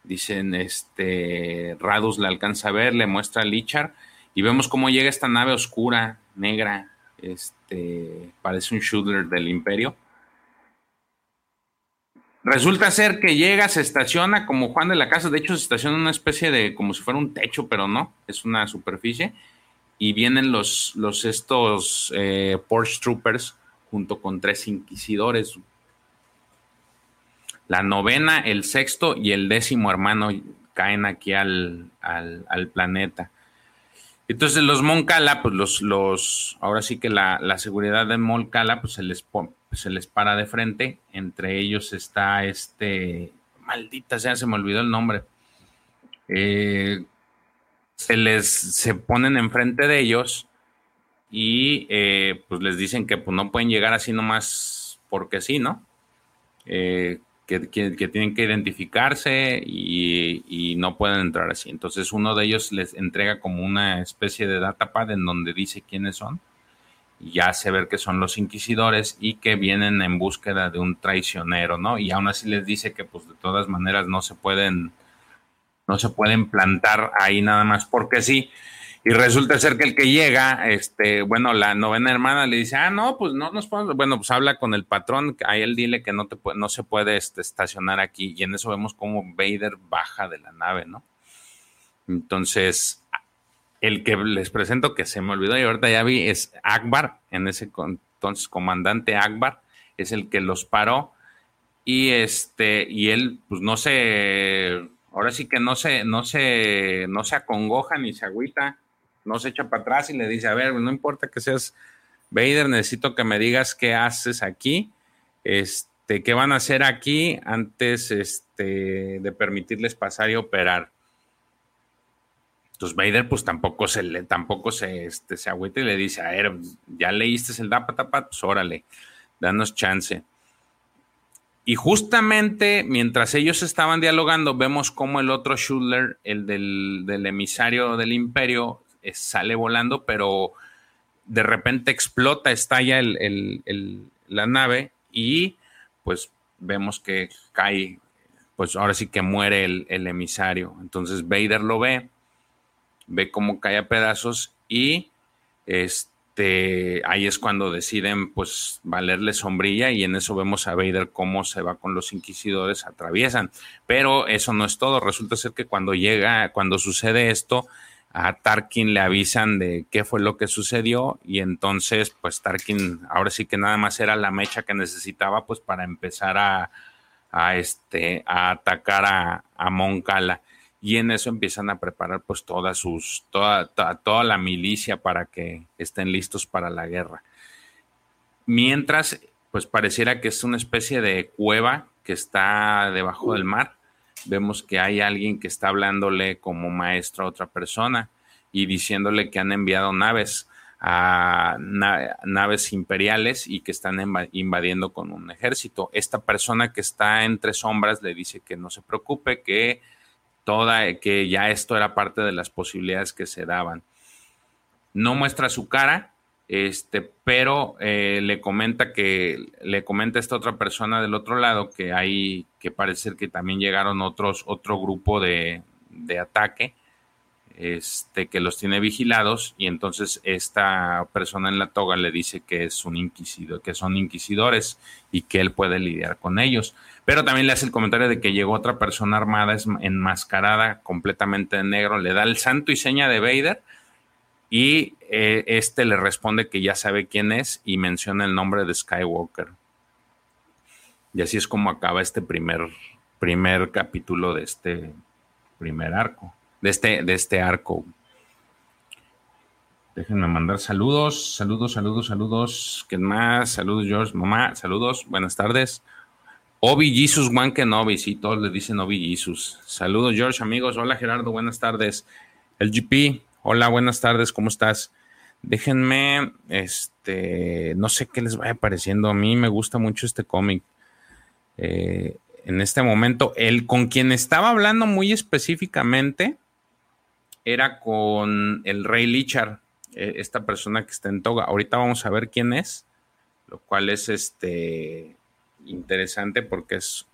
Dicen, este, Radus le alcanza a ver, le muestra a Lichar y vemos cómo llega esta nave oscura, negra, este, parece un shooter del imperio. Resulta ser que llega, se estaciona como Juan de la Casa, de hecho se estaciona en una especie de, como si fuera un techo, pero no, es una superficie, y vienen los, los estos eh, Porsche Troopers junto con tres inquisidores, la novena, el sexto y el décimo hermano caen aquí al, planeta. Entonces los Moncala, pues los, los, ahora sí que la, seguridad de Moncala, pues se les, se les para de frente. Entre ellos está este, maldita sea, se me olvidó el nombre. Eh, se les, se ponen enfrente de ellos y eh, pues les dicen que pues, no pueden llegar así nomás porque sí, ¿no? Eh, que, tienen que identificarse y, no pueden entrar así. Entonces uno de ellos les entrega como una especie de datapad en donde dice quiénes son y hace ver que son los inquisidores y que vienen en búsqueda de un traicionero, ¿no? Y aún así les dice que pues de todas maneras no se pueden no se pueden plantar ahí nada más porque sí. Y resulta ser que el que llega, este, bueno, la novena hermana le dice, ah, no, pues no nos podemos, bueno, pues habla con el patrón, a él dile que no, te no se puede este, estacionar aquí. Y en eso vemos cómo Vader baja de la nave, ¿no? Entonces, el que les presento, que se me olvidó y ahorita ya vi, es Akbar, en ese entonces comandante Akbar, es el que los paró. Y este, y él, pues no se, ahora sí que no se, no se, no se acongoja ni se agüita no se echa para atrás y le dice, a ver, no importa que seas Vader, necesito que me digas qué haces aquí, este, qué van a hacer aquí antes este, de permitirles pasar y operar. Entonces Vader pues tampoco se tampoco se, este, se agüita y le dice, a ver, ya leíste el Dapatapa, pues órale, danos chance. Y justamente mientras ellos estaban dialogando, vemos cómo el otro Schuller, el del, del emisario del imperio, sale volando, pero de repente explota, estalla la nave y pues vemos que cae, pues ahora sí que muere el, emisario. Entonces Vader lo ve, ve cómo cae a pedazos y este, ahí es cuando deciden pues valerle sombrilla y en eso vemos a Vader cómo se va con los inquisidores, atraviesan. Pero eso no es todo, resulta ser que cuando llega, cuando sucede esto, a Tarkin le avisan de qué fue lo que sucedió y entonces pues Tarkin ahora sí que nada más era la mecha que necesitaba pues para empezar a, este a atacar a, a Moncala y en eso empiezan a preparar pues todas sus toda, toda, la milicia para que estén listos para la guerra. mientras, pues pareciera que es una especie de cueva que está debajo del mar. Vemos que hay alguien que está hablándole como maestro a otra persona y diciéndole que han enviado naves a naves imperiales y que están invadiendo con un ejército. Esta persona que está entre sombras le dice que no se preocupe, que toda, que ya esto era parte de las posibilidades que se daban. No muestra su cara, este, pero eh, le comenta que le comenta esta otra persona del otro lado que hay que parece que también llegaron otros otro grupo de, de ataque este, que los tiene vigilados y entonces esta persona en la toga le dice que es un inquisidor, que son inquisidores y que él puede lidiar con ellos. Pero también le hace el comentario de que llegó otra persona armada, enmascarada, completamente de negro, le da el santo y seña de Vader y eh, este le responde que ya sabe quién es y menciona el nombre de Skywalker. Y así es como acaba este primer, primer capítulo de este primer arco de este, de este arco. Déjenme mandar saludos, saludos, saludos, saludos. ¿Quién más? Saludos, George, mamá, saludos, buenas tardes. Obi Jesus Juan Kenobi, sí, todos le dicen Obi Jesus. Saludos, George, amigos. Hola, Gerardo, buenas tardes. El GP, hola, buenas tardes, ¿cómo estás? Déjenme, este, no sé qué les vaya pareciendo. A mí me gusta mucho este cómic. Eh, en este momento, el con quien estaba hablando muy específicamente era con el rey Lichar, e, esta persona que está en toga. Ahorita vamos a ver quién es, lo cual es este interesante porque es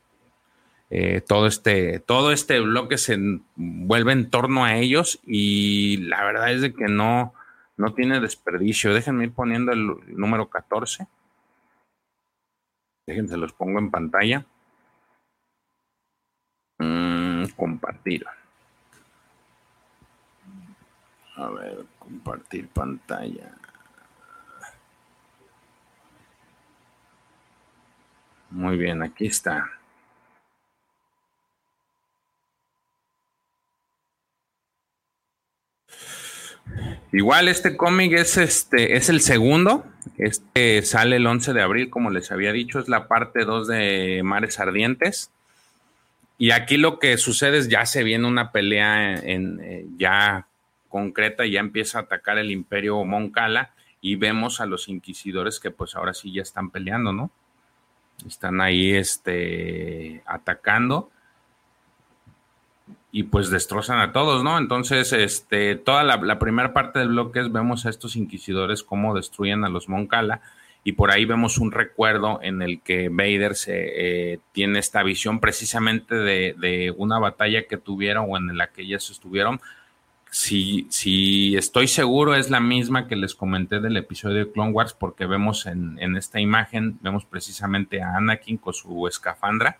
eh, todo este todo este bloque se vuelve en torno a ellos y la verdad es de que no no tiene desperdicio. Déjenme ir poniendo el, número 14. Déjense los pongo en pantalla. Mm, compartir. A ver, compartir pantalla. Muy bien, aquí está. Igual este cómic es este es el segundo, este sale el 11 de abril, como les había dicho, es la parte 2 de Mares Ardientes. Y aquí lo que sucede es ya se viene una pelea en, eh, ya concreta ya empieza a atacar el imperio Moncala y vemos a los inquisidores que pues ahora sí ya están peleando, ¿no? Están ahí este, atacando y pues destrozan a todos, ¿no? Entonces, este, toda la, primera parte del bloque es vemos a estos inquisidores cómo destruyen a los Moncala y por ahí vemos un recuerdo en el que Vader se, eh, tiene esta visión precisamente de, una batalla que tuvieron o en la que ellas estuvieron si, estoy seguro es la misma que les comenté del episodio de Clone Wars, porque vemos en, esta imagen, vemos precisamente a Anakin con su escafandra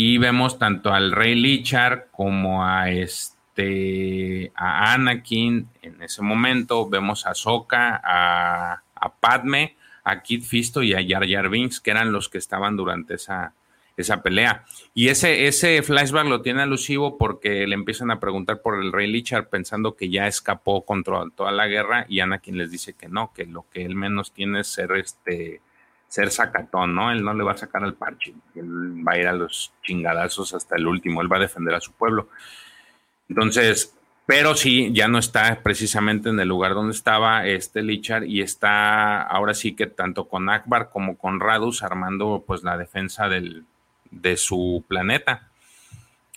y vemos tanto al rey Lichar como a este a Anakin en ese momento, vemos a Sokka, a, a Padme, a Kid Fisto y a Jar Jar Binks, que eran los que estaban durante esa, esa pelea. Y ese, ese flashback lo tiene alusivo porque le empiezan a preguntar por el rey Lichar pensando que ya escapó contra toda la guerra y Anakin les dice que no, que lo que él menos tiene es ser este ser sacatón, ¿no? Él no le va a sacar al parche, él va a ir a los chingadazos hasta el último, él va a defender a su pueblo. Entonces, pero sí, ya no está precisamente en el lugar donde estaba este Lichar y está ahora sí que tanto con Akbar como con Radus armando pues la defensa del, de su planeta.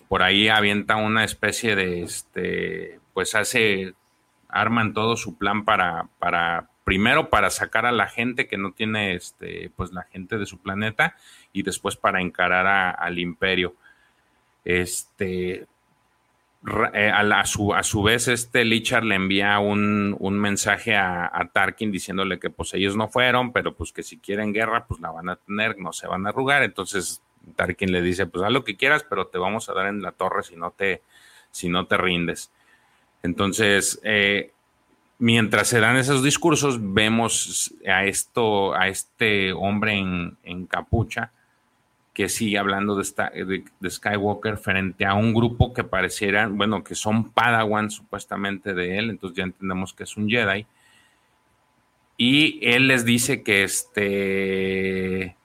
Por ahí avienta una especie de, este, pues hace, arman todo su plan para, para, primero para sacar a la gente que no tiene, este, pues la gente de su planeta y después para encarar al imperio. Este, eh, a, su, a, su, vez, este Lichar le envía un, mensaje a, a, Tarkin diciéndole que pues ellos no fueron, pero pues que si quieren guerra, pues la van a tener, no se van a arrugar. Entonces Tarkin le dice, pues haz lo que quieras, pero te vamos a dar en la torre si no te, si no te rindes. Entonces, eh, mientras se dan esos discursos, vemos a esto, a este hombre en, capucha que sigue hablando de, esta, de, Skywalker frente a un grupo que pareciera, bueno, que son Padawan supuestamente de él, entonces ya entendemos que es un Jedi y él les dice que este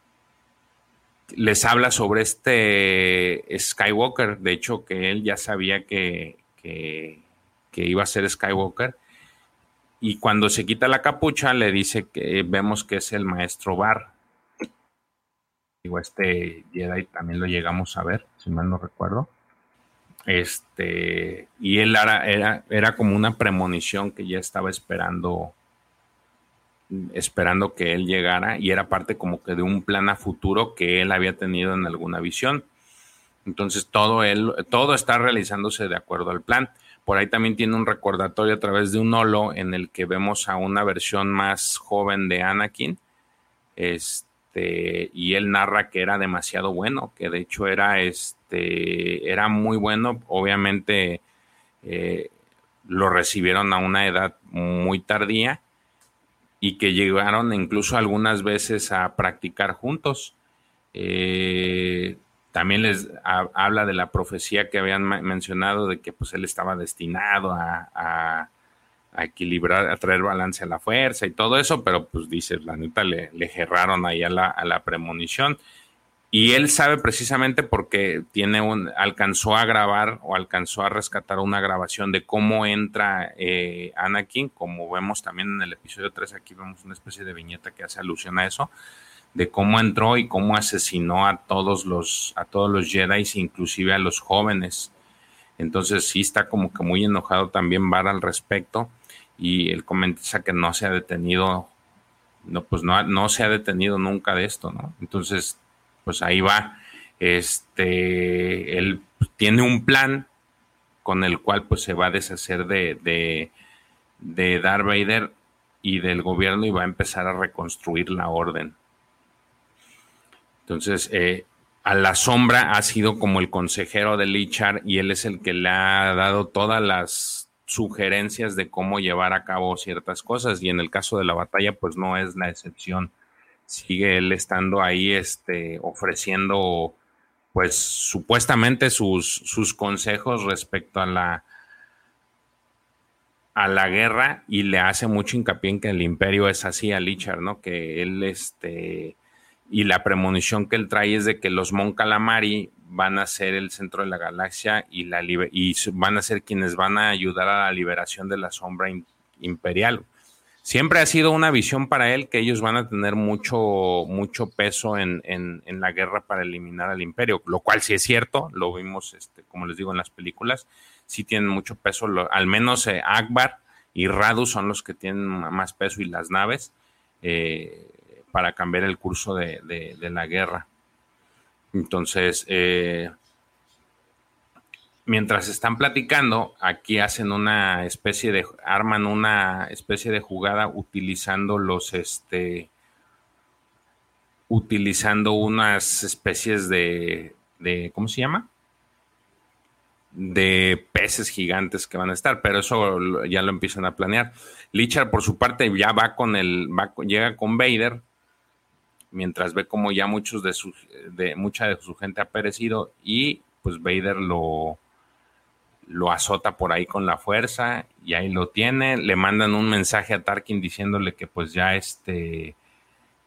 les habla sobre este Skywalker. De hecho, que él ya sabía que, que, iba a ser Skywalker. Y cuando se quita la capucha, le dice que vemos que es el maestro Bar. Digo, este Jedi también lo llegamos a ver, si mal no recuerdo. Este, y él era, era, era como una premonición que ya estaba esperando esperando que él llegara y era parte como que de un plan a futuro que él había tenido en alguna visión. Entonces todo él, todo está realizándose de acuerdo al plan. Por ahí también tiene un recordatorio a través de un holo en el que vemos a una versión más joven de Anakin. Este, y él narra que era demasiado bueno, que de hecho era, este, era muy bueno. Obviamente eh, lo recibieron a una edad muy tardía y que llegaron incluso algunas veces a practicar juntos. Eh, también les habla de la profecía que habían mencionado de que pues él estaba destinado a, equilibrar, a traer balance a la fuerza y todo eso, pero pues dice, la neta le, le gerraron ahí a la, a la premonición. Y él sabe precisamente porque tiene un, alcanzó a grabar o alcanzó a rescatar una grabación de cómo entra eh, Anakin, como vemos también en el episodio 3, aquí vemos una especie de viñeta que hace alusión a eso, de cómo entró y cómo asesinó a todos los, a todos los Jedi, inclusive a los jóvenes. Entonces sí está como que muy enojado también Bar al respecto y él comenta que no se ha detenido, no, pues no, no se ha detenido nunca de esto, ¿no? Entonces pues ahí va. Este, él tiene un plan con el cual pues se va a deshacer de, de, de Darth Vader y del gobierno y va a empezar a reconstruir la orden. Entonces, eh, a la sombra ha sido como el consejero de Lichar y él es el que le ha dado todas las sugerencias de cómo llevar a cabo ciertas cosas y en el caso de la batalla pues no es la excepción sigue él estando ahí este, ofreciendo, pues supuestamente sus, sus consejos respecto a la, a la guerra y le hace mucho hincapié en que el imperio es así a Lichar, ¿no? Que él, este, y la premonición que él trae es de que los Mon Calamari van a ser el centro de la galaxia y, la, y van a ser quienes van a ayudar a la liberación de la sombra imperial. Siempre ha sido una visión para él que ellos van a tener mucho, mucho peso en, la guerra para eliminar al imperio, lo cual sí es cierto, lo vimos, este, como les digo, en las películas, sí tienen mucho peso, al menos eh, Akbar y Radu son los que tienen más peso y las naves eh, para cambiar el curso de, la guerra. Entonces, eh, mientras están platicando, aquí hacen una especie de, arman una especie de jugada utilizando los, este, utilizando unas especies de, de ¿cómo se llama? De peces gigantes que van a estar, pero eso ya lo empiezan a planear. Lichar, por su parte, ya va con el, va, llega con Vader, mientras ve como ya muchos de su, de, mucha de su gente ha perecido y pues Vader lo, lo azota por ahí con la fuerza y ahí lo tiene. Le mandan un mensaje a Tarkin diciéndole que pues ya este,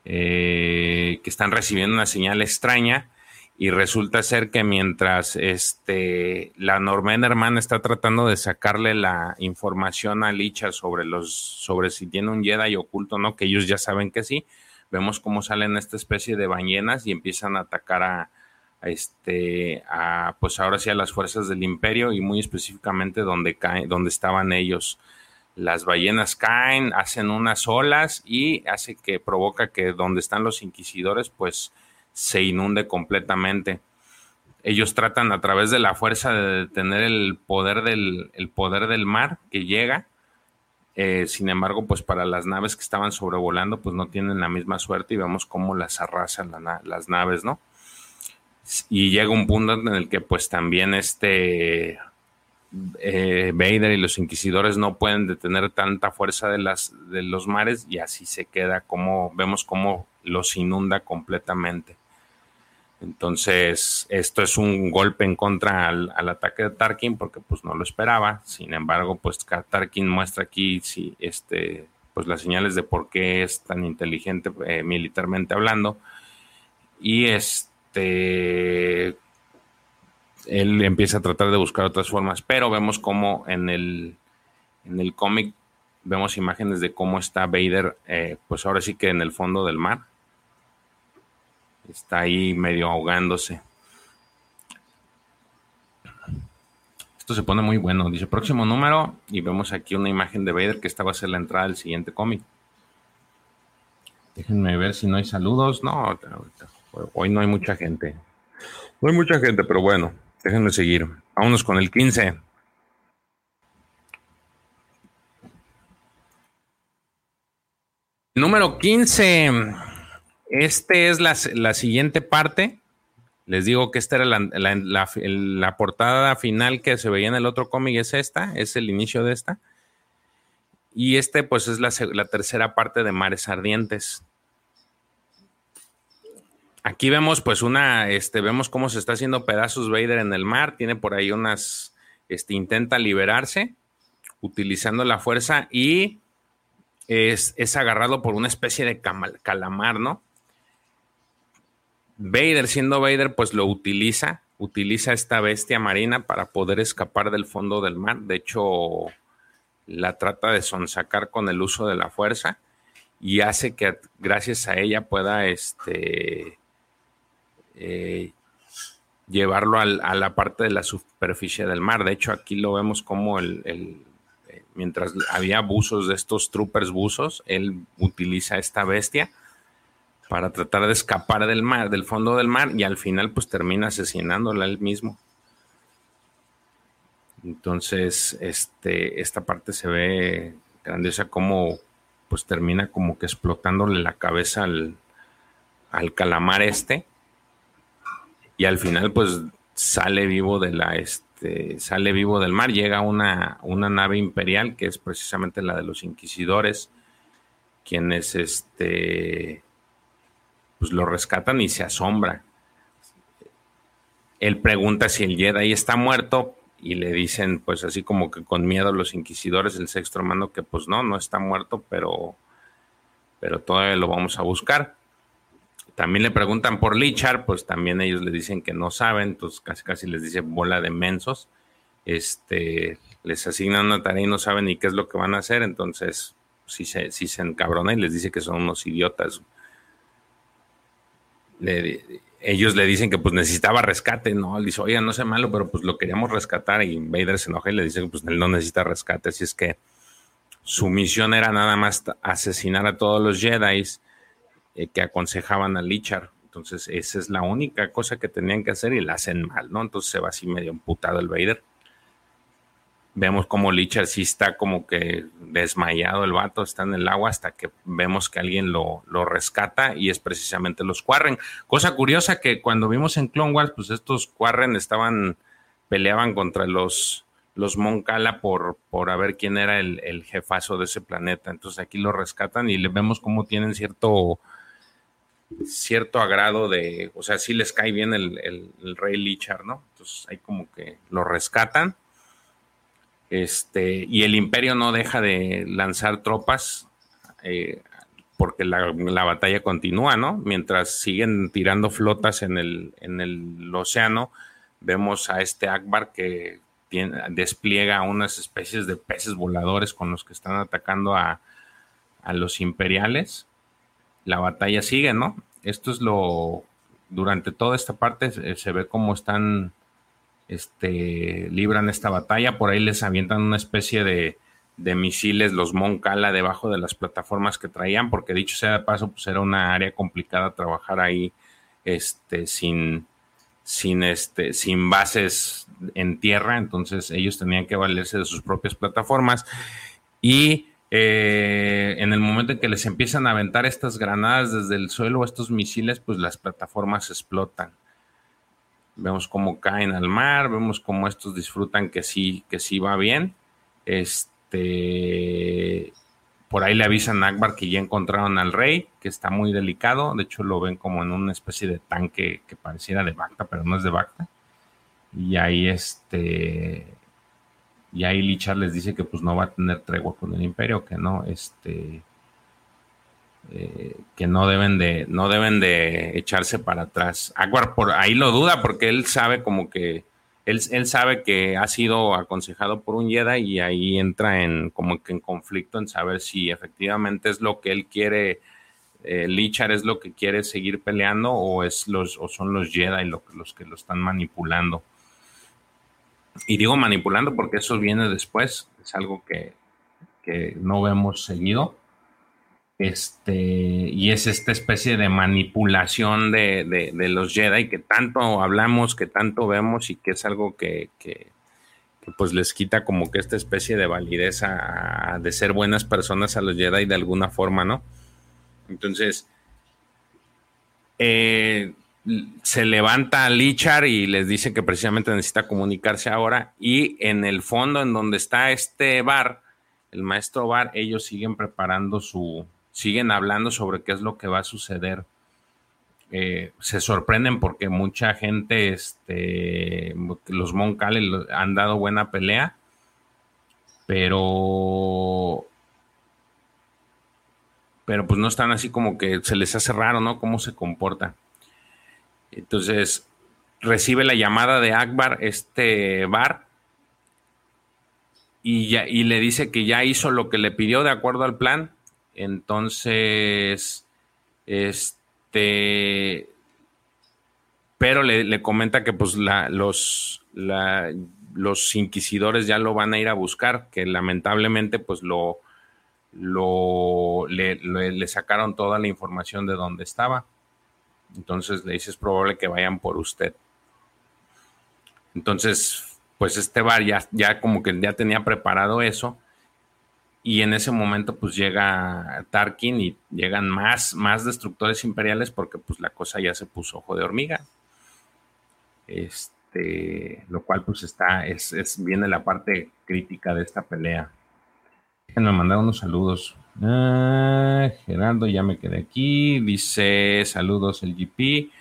eh, que están recibiendo una señal extraña y resulta ser que mientras este, la Norman hermana está tratando de sacarle la información a Licha sobre, los, sobre si tiene un Jedi oculto no, que ellos ya saben que sí, vemos cómo salen esta especie de ballenas y empiezan a atacar a, este, a, pues ahora sí a las fuerzas del imperio y muy específicamente donde, caen, donde estaban ellos. Las ballenas caen, hacen unas olas y hace que provoca que donde están los inquisidores pues se inunde completamente. Ellos tratan a través de la fuerza de tener el poder del, el poder del mar que llega. Eh, sin embargo, pues para las naves que estaban sobrevolando, pues no tienen la misma suerte y vemos cómo las arrasan las naves, ¿no? y llega un punto en el que pues también este eh, Vader y los inquisidores no pueden detener tanta fuerza de, las, de los mares y así se queda como vemos cómo los inunda completamente. Entonces, esto es un golpe en contra al, ataque de Tarkin porque pues no lo esperaba. Sin embargo, pues Tarkin muestra aquí si este pues las señales de por qué es tan inteligente eh, militarmente hablando. Y este él empieza a tratar de buscar otras formas, pero vemos como en el, en el cómic vemos imágenes de cómo está Vader, eh, pues ahora sí que en el fondo del mar. Está ahí medio ahogándose. Esto se pone muy bueno. Dice próximo número y vemos aquí una imagen de Vader que esta va a ser la entrada del siguiente cómic. Déjenme ver si no hay saludos. No, hoy no hay mucha gente. No hay mucha gente, pero bueno, déjenme seguir. Vámonos con el 15. Número 15. Este es la, siguiente parte. Les digo que esta era la, portada final que se veía en el otro cómic, es esta, es el inicio de esta. Y este, pues, es la, tercera parte de Mares Ardientes. Aquí vemos, pues, una, este, vemos cómo se está haciendo pedazos Vader en el mar. Tiene por ahí unas, este, intenta liberarse utilizando la fuerza y es, agarrado por una especie de calamar, ¿no? Vader, siendo Vader, pues lo utiliza, utiliza esta bestia marina para poder escapar del fondo del mar. De hecho, la trata de sonsacar con el uso de la fuerza y hace que gracias a ella pueda este, eh, llevarlo a la parte de la superficie del mar. De hecho, aquí lo vemos como el, mientras había buzos de estos troopers buzos, él utiliza esta bestia para tratar de escapar del mar, del fondo del mar, y al final pues termina asesinándola él mismo. Entonces, este, esta parte se ve grandiosa como pues termina como que explotándole la cabeza al, al calamar este. Y al final pues sale vivo de la, este, sale vivo del mar, llega una, una nave imperial que es precisamente la de los inquisidores, quienes este, pues lo rescatan y se asombra. Él pregunta si el Jedi está muerto y le dicen, pues así como que con miedo los inquisidores, el sexto hermano, que pues no, no está muerto, pero, pero todavía lo vamos a buscar. También le preguntan por Lichar, pues también ellos le dicen que no saben, entonces casi casi les dice bola de mensos. Este, les asignan una tarea y no saben ni qué es lo que van a hacer, entonces si se, si se encabrona y les dice que son unos idiotas. Ellos le dicen que pues necesitaba rescate, ¿no? Él dice, oiga, no sé malo, pero pues lo queríamos rescatar y Vader se enoja y le dice que pues él no necesita rescate, así es que su misión era nada más asesinar a todos los Jedi eh, que aconsejaban a Lichar. Entonces, esa es la única cosa que tenían que hacer y la hacen mal, ¿no? Entonces se va así medio emputado el Vader. Vemos como Lichar sí está como que desmayado el vato, está en el agua hasta que vemos que alguien lo, lo rescata y es precisamente los Quarren. Cosa curiosa que cuando vimos en Clone Wars, pues estos Quarren estaban, peleaban contra los, los Moncala por, por a ver quién era el, el, jefazo de ese planeta. Entonces aquí lo rescatan y le vemos cómo tienen cierto cierto agrado de, o sea, sí les cae bien el, rey Lichar, ¿no? Entonces ahí como que lo rescatan. Este, y el imperio no deja de lanzar tropas eh, porque la, batalla continúa, ¿no? Mientras siguen tirando flotas en el, en el océano, vemos a este Akbar que despliega unas especies de peces voladores con los que están atacando a, a los imperiales la batalla sigue, ¿no? Esto es lo, durante toda esta parte se, ve cómo están, este, libran esta batalla, por ahí les avientan una especie de, de misiles, los Moncala, debajo de las plataformas que traían, porque dicho sea de paso, pues era una área complicada trabajar ahí, este, sin, sin, este, sin bases en tierra, entonces ellos tenían que valerse de sus propias plataformas. Y eh, en el momento en que les empiezan a aventar estas granadas desde el suelo, estos misiles, pues las plataformas explotan. Vemos cómo caen al mar, vemos cómo estos disfrutan que sí, que sí va bien. Este, por ahí le avisan a Akbar que ya encontraron al rey, que está muy delicado. De hecho, lo ven como en una especie de tanque que pareciera de Bacta, pero no es de Bacta. Y ahí este y ahí Lichar les dice que pues no va a tener tregua con el imperio, que no, este, eh, que no deben de, no deben de echarse para atrás. Aguar por ahí lo duda porque él sabe como que, él, él, sabe que ha sido aconsejado por un Jedi y ahí entra en como que en conflicto en saber si efectivamente es lo que él quiere, eh, Lichar es lo que quiere seguir peleando o es los, o son los Jedi los que lo están manipulando. Y digo manipulando porque eso viene después, es algo que, que no vemos seguido este, y es esta especie de manipulación de, los Jedi que tanto hablamos, que tanto vemos y que es algo que, pues les quita como que esta especie de validez de ser buenas personas a los Jedi de alguna forma, ¿no? Entonces, eh, se levanta Lichar y les dice que precisamente necesita comunicarse ahora y en el fondo en donde está este bar, el maestro bar, ellos siguen preparando su, siguen hablando sobre qué es lo que va a suceder. Eh, se sorprenden porque mucha gente, este, los Moncales han dado buena pelea, pero, pero pues no están así como que se les hace raro, ¿no? Cómo se comporta. Entonces, recibe la llamada de Akbar, este bar, y, ya, y le dice que ya hizo lo que le pidió de acuerdo al plan entonces, este, pero le, comenta que pues los, los inquisidores ya lo van a ir a buscar, que lamentablemente pues lo, lo le, sacaron toda la información de dónde estaba. Entonces le dice es probable que vayan por usted. Entonces, pues este bar ya, ya como que ya tenía preparado eso y en ese momento pues llega Tarkin y llegan más, más destructores imperiales porque pues la cosa ya se puso ojo de hormiga. Este, lo cual pues está, es, es viene la parte crítica de esta pelea. Déjenme mandar unos saludos. Ah, Gerardo, ya me quedé aquí. Dice saludos el GP.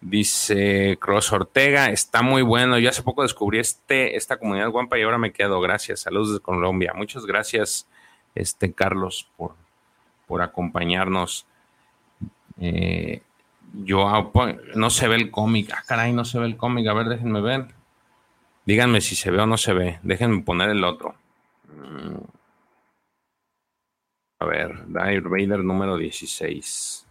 Dice Cross Ortega, está muy bueno. Yo hace poco descubrí este, esta comunidad guampa y ahora me quedo. Gracias. Saludos desde Colombia. Muchas gracias, este Carlos, por, por acompañarnos. Eh, yo ah, pues, no se ve el cómic. Ah, caray, no se ve el cómic. A ver, déjenme ver. Díganme si se ve o no se ve. Déjenme poner el otro. Mm. A ver, Dire Vader número 16.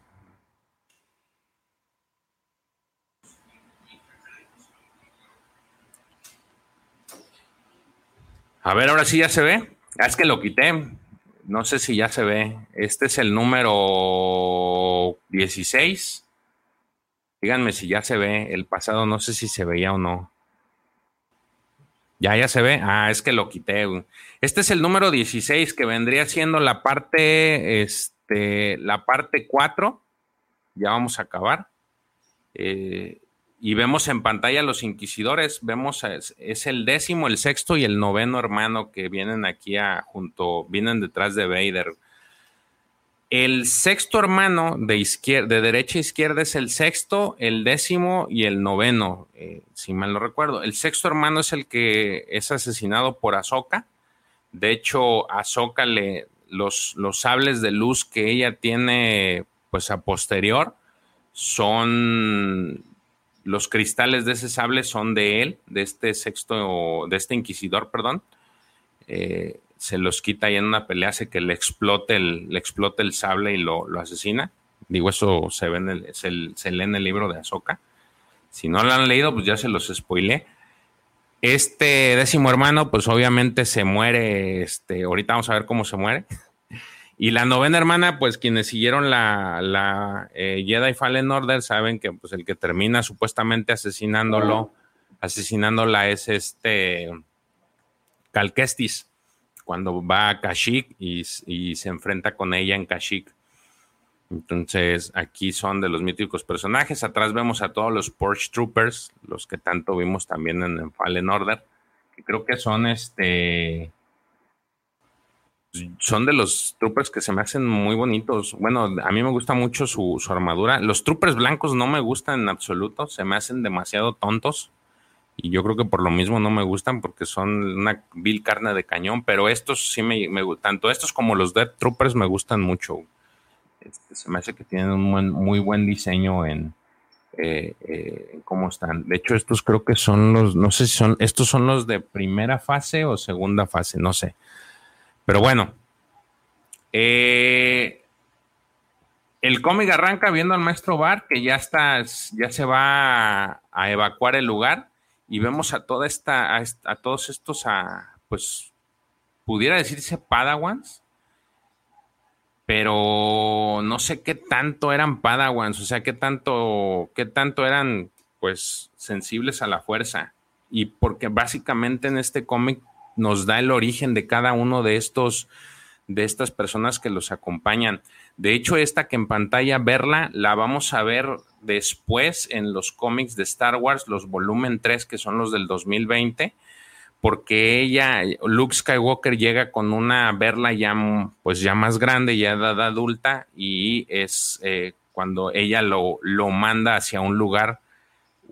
A ver, ahora sí ya se ve. Ah, es que lo quité. No sé si ya se ve. Este es el número 16. Díganme si ya se ve. El pasado no sé si se veía o no. Ya, ya se ve. Ah, es que lo quité. Este es el número 16 que vendría siendo la parte, este, la parte 4. Ya vamos a acabar. Eh, y vemos en pantalla los inquisidores, vemos es, el décimo, el sexto y el noveno hermano que vienen aquí a, junto, vienen detrás de Vader. El sexto hermano de, izquierda, de derecha a izquierda es el sexto, el décimo y el noveno, eh, si mal no recuerdo. El sexto hermano es el que es asesinado por Ahsoka. De hecho, Ahsoka le, los, los sables de luz que ella tiene, pues a posterior, son los cristales de ese sable son de él, de este sexto, de este inquisidor, perdón. Eh, se los quita y en una pelea hace que le explote el, le explote el sable y lo, asesina. Digo, eso se, ve en el, se, lee en el libro de Azoka. Si no lo han leído, pues ya se los spoilé. Este décimo hermano, pues obviamente se muere. Este, ahorita vamos a ver cómo se muere. Y la novena hermana, pues quienes siguieron la, la eh, Jedi Fallen Order saben que pues el que termina supuestamente asesinándolo, asesinándola es este Calquestis, cuando va a Kashyyyk y, se enfrenta con ella en Kashyyyk. Entonces, aquí son de los míticos personajes. Atrás vemos a todos los Porsche Troopers, los que tanto vimos también en Fallen Order, que creo que son este son de los troopers que se me hacen muy bonitos. Bueno, a mí me gusta mucho su, armadura. Los troopers blancos no me gustan en absoluto, se me hacen demasiado tontos. y yo creo que por lo mismo no me gustan porque son una vil carne de cañón, pero estos sí me, me tanto estos como los Dead Troopers me gustan mucho. Este, se me hace que tienen un muy buen diseño en, eh, eh, cómo están. De hecho, estos creo que son los, no sé si son, estos son los de primera fase o segunda fase, no sé. Pero bueno, eh, el cómic arranca viendo al maestro Bar que ya está, ya se va a, evacuar el lugar y vemos a toda esta, a, todos estos, a, pues, pudiera decirse Padawans, pero no sé qué tanto eran Padawans, o sea, qué tanto, qué tanto eran, pues, sensibles a la fuerza. Y porque básicamente en este cómic nos da el origen de cada uno de estos, de estas personas que los acompañan. De hecho, esta que en pantalla verla, la vamos a ver después en los cómics de Star Wars, los volumen 3, que son los del 2020, porque ella, Luke Skywalker llega con una verla ya, pues ya más grande, ya edad adulta, y es eh, cuando ella lo, lo, manda hacia un lugar,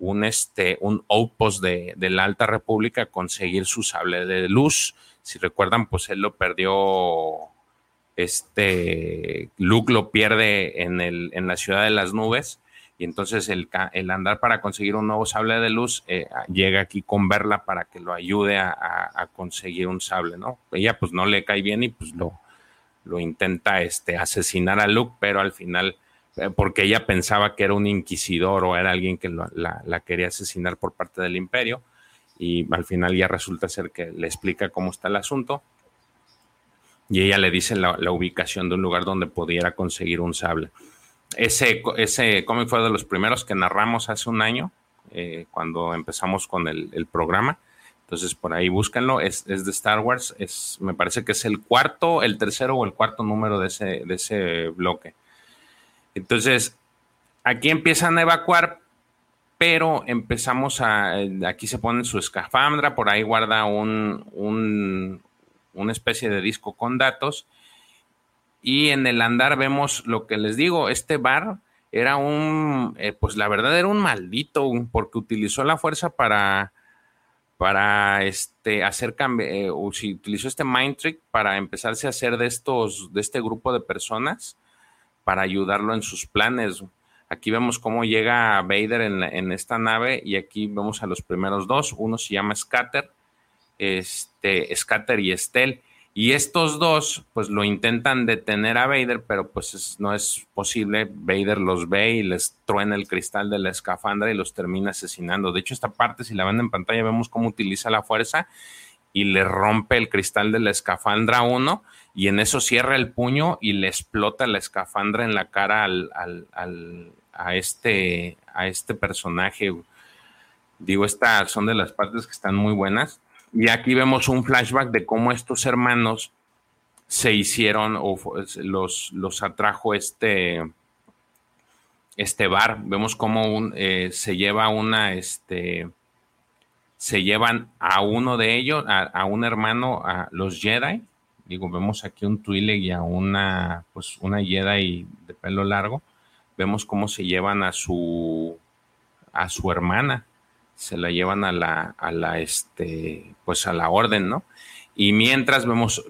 un, este, un outpost de, la Alta República a conseguir su sable de luz. Si recuerdan, pues él lo perdió este Luke lo pierde en, el, en la ciudad de las nubes y entonces el, el andar para conseguir un nuevo sable de luz eh, llega aquí con Verla para que lo ayude a, conseguir un sable, ¿no? Ella pues no le cae bien y pues lo, lo intenta este, asesinar a Luke, pero al final, porque ella pensaba que era un inquisidor o era alguien que la, quería asesinar por parte del imperio y al final ya resulta ser que le explica cómo está el asunto y ella le dice la, ubicación de un lugar donde pudiera conseguir un sable. Ese, ese cómic fue de los primeros que narramos hace un año, eh, cuando empezamos con el, programa. Entonces, por ahí búsquenlo. Es, es, de Star Wars. Es, me parece que es el cuarto, el tercero o el cuarto número de ese, de ese bloque. Entonces, aquí empiezan a evacuar, pero empezamos a. Aquí se pone su escafandra, por ahí guarda un, un, una especie de disco con datos. Y en el andar vemos lo que les digo, este bar era un, eh, pues la verdad era un maldito, porque utilizó la fuerza para, para este, hacer cambio, eh, o si utilizó este mind trick para empezarse a hacer de estos, de este grupo de personas, para ayudarlo en sus planes. Aquí vemos cómo llega Vader en, en esta nave y aquí vemos a los primeros dos. Uno se llama Scatter este, Scatter y Estelle. Y estos dos, pues lo intentan detener a Vader, pero pues no es posible. Vader los ve y les truena el cristal de la escafandra y los termina asesinando. De hecho, esta parte, si la ven en pantalla, vemos cómo utiliza la fuerza y le rompe el cristal de la escafandra a uno y en eso cierra el puño y le explota la escafandra en la cara al, a, este, a este personaje. Digo, estas son de las partes que están muy buenas. Y aquí vemos un flashback de cómo estos hermanos se hicieron o los, los atrajo este, este bar. Vemos cómo un, eh, se lleva una, este, se llevan a uno de ellos, a, un hermano, a los Jedi. Digo, vemos aquí un Twi'lek y a una, pues una Jedi de pelo largo. Vemos cómo se llevan a su, a su hermana se la llevan a la, a la, este, pues a la orden, ¿no? Y mientras vemos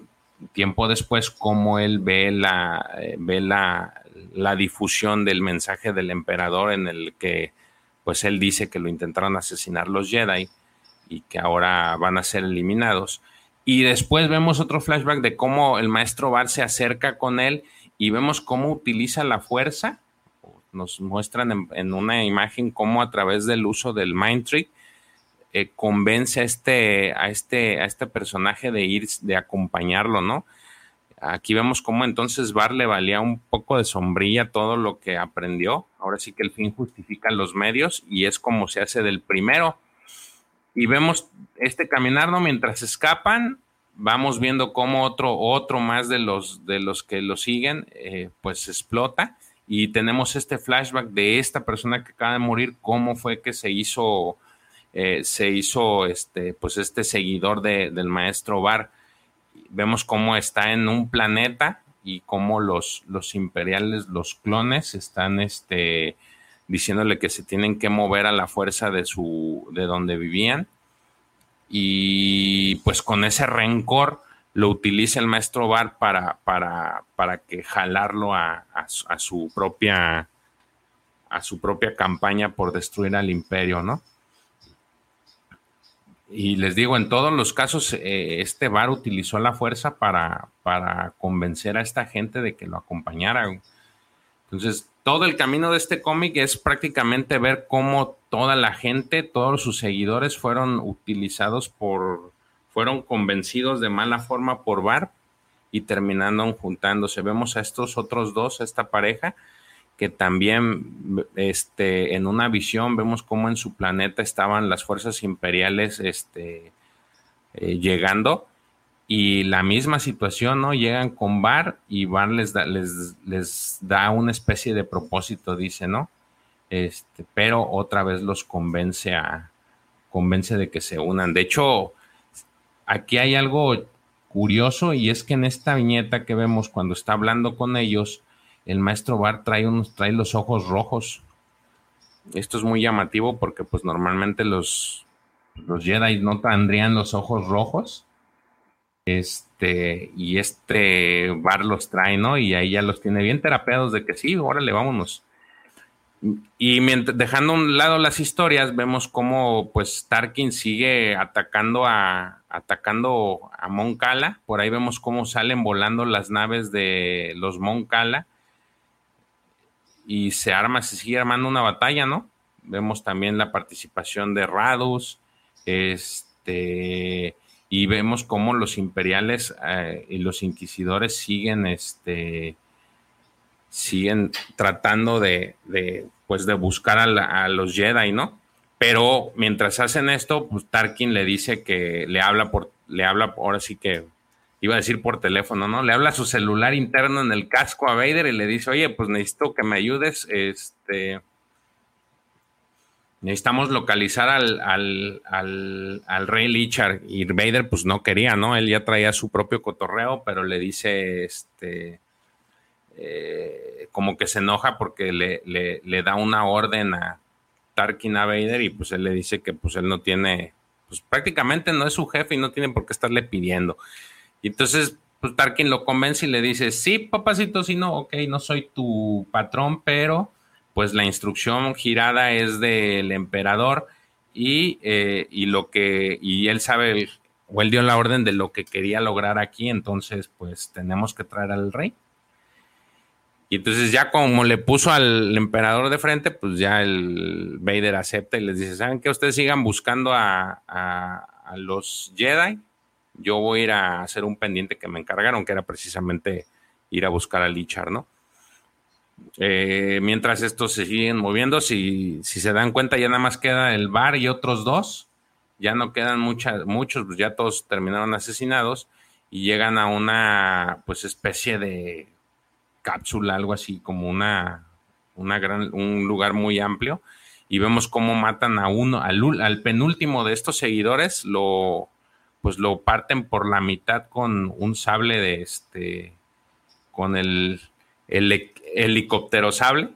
tiempo después cómo él ve la, ve la, la difusión del mensaje del emperador en el que, pues él dice que lo intentaron asesinar los Jedi y que ahora van a ser eliminados. Y después vemos otro flashback de cómo el maestro Bar se acerca con él y vemos cómo utiliza la fuerza nos muestran en, una imagen cómo a través del uso del Mind Trick eh, convence a este, a, este, a este personaje de ir, de acompañarlo, ¿no? Aquí vemos cómo entonces Bar le valía un poco de sombrilla todo lo que aprendió. Ahora sí que el fin justifica los medios y es como se hace del primero. Y vemos este caminar, ¿no? Mientras escapan, vamos viendo cómo otro, otro más de los, de los que lo siguen, eh, pues explota y tenemos este flashback de esta persona que acaba de morir, cómo fue que se hizo, eh, se hizo este, pues este seguidor del maestro Bar. Vemos cómo está en un planeta y cómo los, los imperiales, los clones, están este, diciéndole que se tienen que mover a la fuerza de su, de donde vivían. Y pues con ese rencor lo utiliza el maestro Bar para, para, para que jalarlo a, su propia a su propia campaña por destruir al imperio, ¿no? Y les digo, en todos los casos, eh, este bar utilizó la fuerza para, para convencer a esta gente de que lo acompañara. Entonces, todo el camino de este cómic es prácticamente ver cómo toda la gente, todos sus seguidores fueron utilizados por, fueron convencidos de mala forma por Bar y terminando juntándose. Vemos a estos otros dos, a esta pareja, que también este, en una visión vemos cómo en su planeta estaban las fuerzas imperiales este, eh, llegando y la misma situación, ¿no? Llegan con Bar y Bar les da, les, les da una especie de propósito, dice, ¿no? Este, pero otra vez los convence a, convence de que se unan. De hecho, aquí hay algo curioso y es que en esta viñeta que vemos cuando está hablando con ellos, el maestro Bar trae, unos, trae los ojos rojos. Esto es muy llamativo porque pues normalmente los, los Jedi no tendrían los ojos rojos. Este, y este Bar los trae, ¿no? Y ahí ya los tiene bien terapeados de que sí, órale, vámonos. Y dejando a un lado las historias, vemos cómo pues Tarkin sigue atacando a atacando a Moncala. Por ahí vemos cómo salen volando las naves de los Moncala y se arma, se sigue armando una batalla, ¿no? Vemos también la participación de Radus, este, y vemos cómo los imperiales eh, y los inquisidores siguen, este, siguen tratando de, pues de buscar a, los Jedi, ¿no? Pero mientras hacen esto, pues Tarkin le dice que le habla por, le habla, ahora sí que iba a decir por teléfono, ¿no? Le habla a su celular interno en el casco a Vader y le dice, oye, pues necesito que me ayudes, este, necesitamos localizar al, al, rey Lichar. Y Vader, pues no quería, ¿no? Él ya traía su propio cotorreo, pero le dice, este, eh, como que se enoja porque le, le, da una orden a Tarkin a Vader y pues él le dice que pues él no tiene, pues prácticamente no es su jefe y no tiene por qué estarle pidiendo. Y entonces, pues Tarkin lo convence y le dice, sí, papacito, si no, ok, no soy tu patrón, pero pues la instrucción girada es del emperador y, eh, y lo que, y él sabe, o él dio la orden de lo que quería lograr aquí, entonces pues tenemos que traer al rey. Y entonces ya como le puso al emperador de frente, pues ya el Vader acepta y les dice, ¿saben que ustedes sigan buscando a, a los Jedi? yo voy a ir a hacer un pendiente que me encargaron, que era precisamente ir a buscar a Lichar, ¿no? Eh, mientras estos se siguen moviendo, si, si, se dan cuenta, ya nada más queda el bar y otros dos, ya no quedan muchas, muchos, pues ya todos terminaron asesinados y llegan a una pues especie de cápsula, algo así como una, una gran, un lugar muy amplio. Y vemos cómo matan a uno, al, al penúltimo de estos seguidores, lo, pues lo parten por la mitad con un sable de este, con el, el helicóptero sable,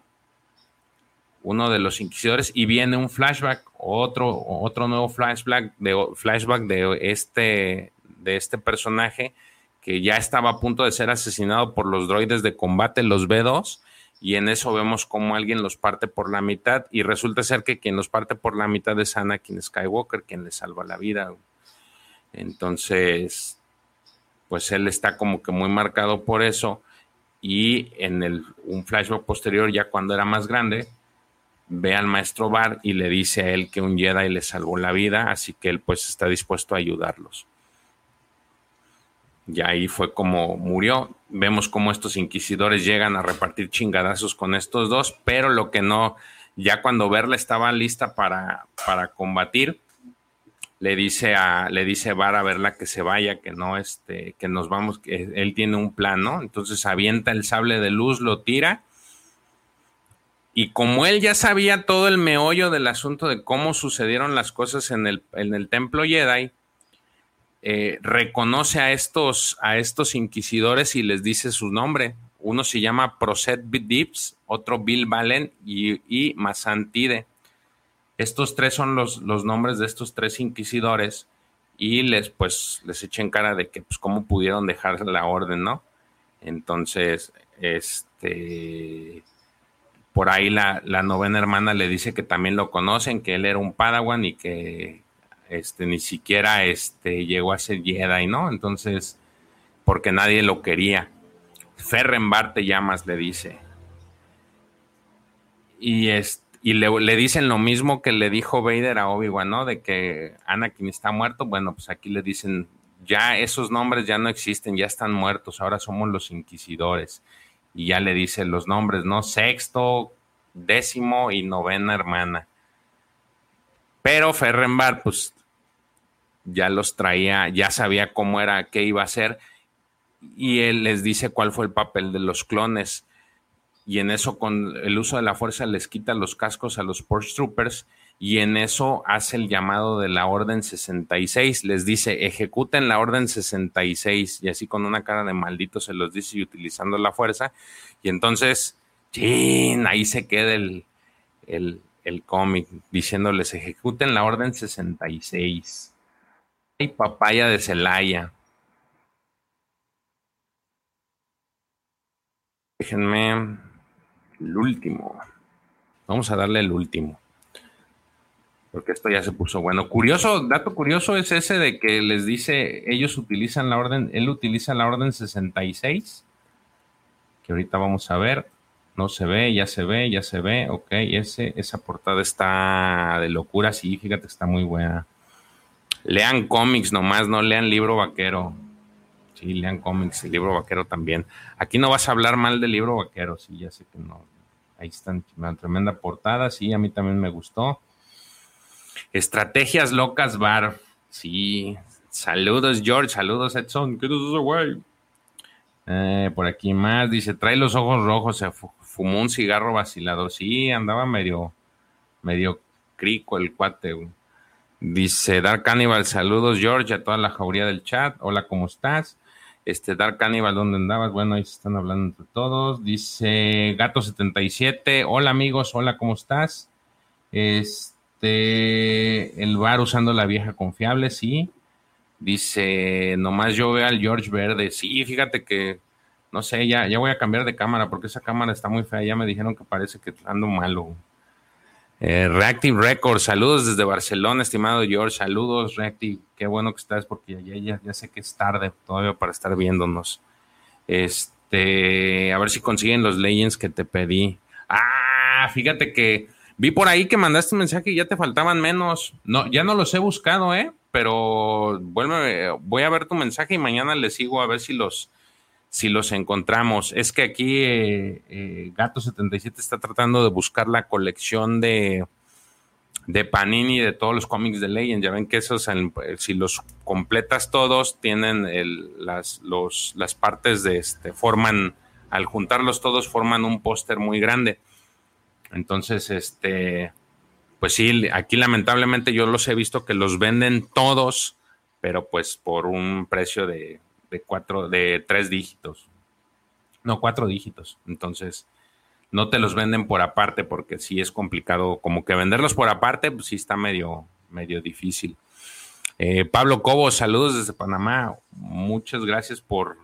uno de los inquisidores, y viene un flashback, otro, otro nuevo flashback de, flashback de este, de este personaje que ya estaba a punto de ser asesinado por los droides de combate, los B2, y en eso vemos como alguien los parte por la mitad, y resulta ser que quien los parte por la mitad es Anakin Skywalker, quien le salva la vida. Entonces, pues él está como que muy marcado por eso. Y en el, un flashback posterior, ya cuando era más grande, ve al maestro Bar y le dice a él que un Jedi le salvó la vida, así que él pues está dispuesto a ayudarlos. Y ahí fue como murió. Vemos cómo estos inquisidores llegan a repartir chingadazos con estos dos, pero lo que no, ya cuando Verla estaba lista para, para combatir, le dice a le dice Bar a verla que se vaya, que no este, que nos vamos, que él tiene un plan, ¿no? Entonces avienta el sable de luz, lo tira. Y como él ya sabía todo el meollo del asunto de cómo sucedieron las cosas en el, en el templo Jedi, eh, reconoce a estos, a estos inquisidores y les dice su nombre. uno se llama Proset Dips, otro Bill Valen y, y Masantide. Estos tres son los, los nombres de estos tres inquisidores y les pues les echen cara de que pues cómo pudieron dejar la orden, ¿no? Entonces, este por ahí la, la, novena hermana le dice que también lo conocen, que él era un Padawan y que este ni siquiera este llegó a ser Jedi, ¿no? Entonces, porque nadie lo quería. Ferrenbar te llamas, le dice. Y este y le, dicen lo mismo que le dijo Vader a Obi-Wan, ¿no? De que Anakin está muerto. Bueno, pues aquí le dicen, ya esos nombres ya no existen, ya están muertos, ahora somos los inquisidores. Y ya le dicen los nombres, ¿no? Sexto, décimo y novena hermana. Pero Ferrenbar, pues ya los traía, ya sabía cómo era, qué iba a hacer. Y él les dice cuál fue el papel de los clones y en eso con el uso de la fuerza les quita los cascos a los Porsche Troopers y en eso hace el llamado de la Orden 66, les dice ejecuten la Orden 66 y así con una cara de maldito se los dice y utilizando la fuerza y entonces, chin, ahí se queda el, el, el cómic diciéndoles ejecuten la Orden 66. Ay, papaya de Celaya. Déjenme el último. Vamos a darle el último. Porque esto ya se puso bueno. Curioso, dato curioso es ese de que les dice, ellos utilizan la orden, él utiliza la orden 66, que ahorita vamos a ver. No se ve, ya se ve, ya se ve. Ok, ese, esa portada está de locura. Sí, fíjate, está muy buena. Lean cómics nomás, no lean libro vaquero. Sí, lean cómics, el libro vaquero también. Aquí no vas a hablar mal del libro vaquero, sí, ya sé que no. Ahí están, una tremenda portada, sí, a mí también me gustó. Estrategias locas bar, sí. Saludos, George, saludos, Edson. ¿Qué güey? Eh, por aquí más, dice, trae los ojos rojos, se fumó un cigarro vacilador. Sí, andaba medio, medio crico el cuate. Dice Dark Cannibal, saludos George, a toda la jauría del chat. Hola, ¿cómo estás? Este, Dark Cannibal, ¿dónde andabas? Bueno, ahí se están hablando entre todos. Dice Gato77, hola amigos, hola, ¿cómo estás? Este, el bar usando la vieja confiable, sí. Dice, nomás yo veo al George Verde. Sí, fíjate que, no sé, ya, ya voy a cambiar de cámara porque esa cámara está muy fea. Ya me dijeron que parece que ando malo. Eh, Reactive Records, saludos desde Barcelona, estimado George, saludos Reactive, qué bueno que estás porque ya, ya, sé que es tarde todavía para estar viéndonos. Este, a ver si consiguen los Legends que te pedí. Ah, fíjate que vi por ahí que mandaste un mensaje y ya te faltaban menos. No, ya no los he buscado, ¿eh? Pero vuelve, voy a ver tu mensaje y mañana le sigo a ver si los, si los encontramos. Es que aquí eh, eh, Gato77 está tratando de buscar la colección de, de Panini de todos los cómics de Legend. Ya ven que esos, si los completas todos, tienen las, las partes de este, forman, al juntarlos todos, forman un póster muy grande. Entonces, este, pues sí, aquí lamentablemente yo los he visto que los venden todos, pero pues por un precio de de cuatro, de tres dígitos. No, cuatro dígitos. Entonces, no te los venden por aparte porque sí es complicado. Como que venderlos por aparte, pues sí está medio, medio difícil. Eh, Pablo Cobo, saludos desde Panamá. Muchas gracias por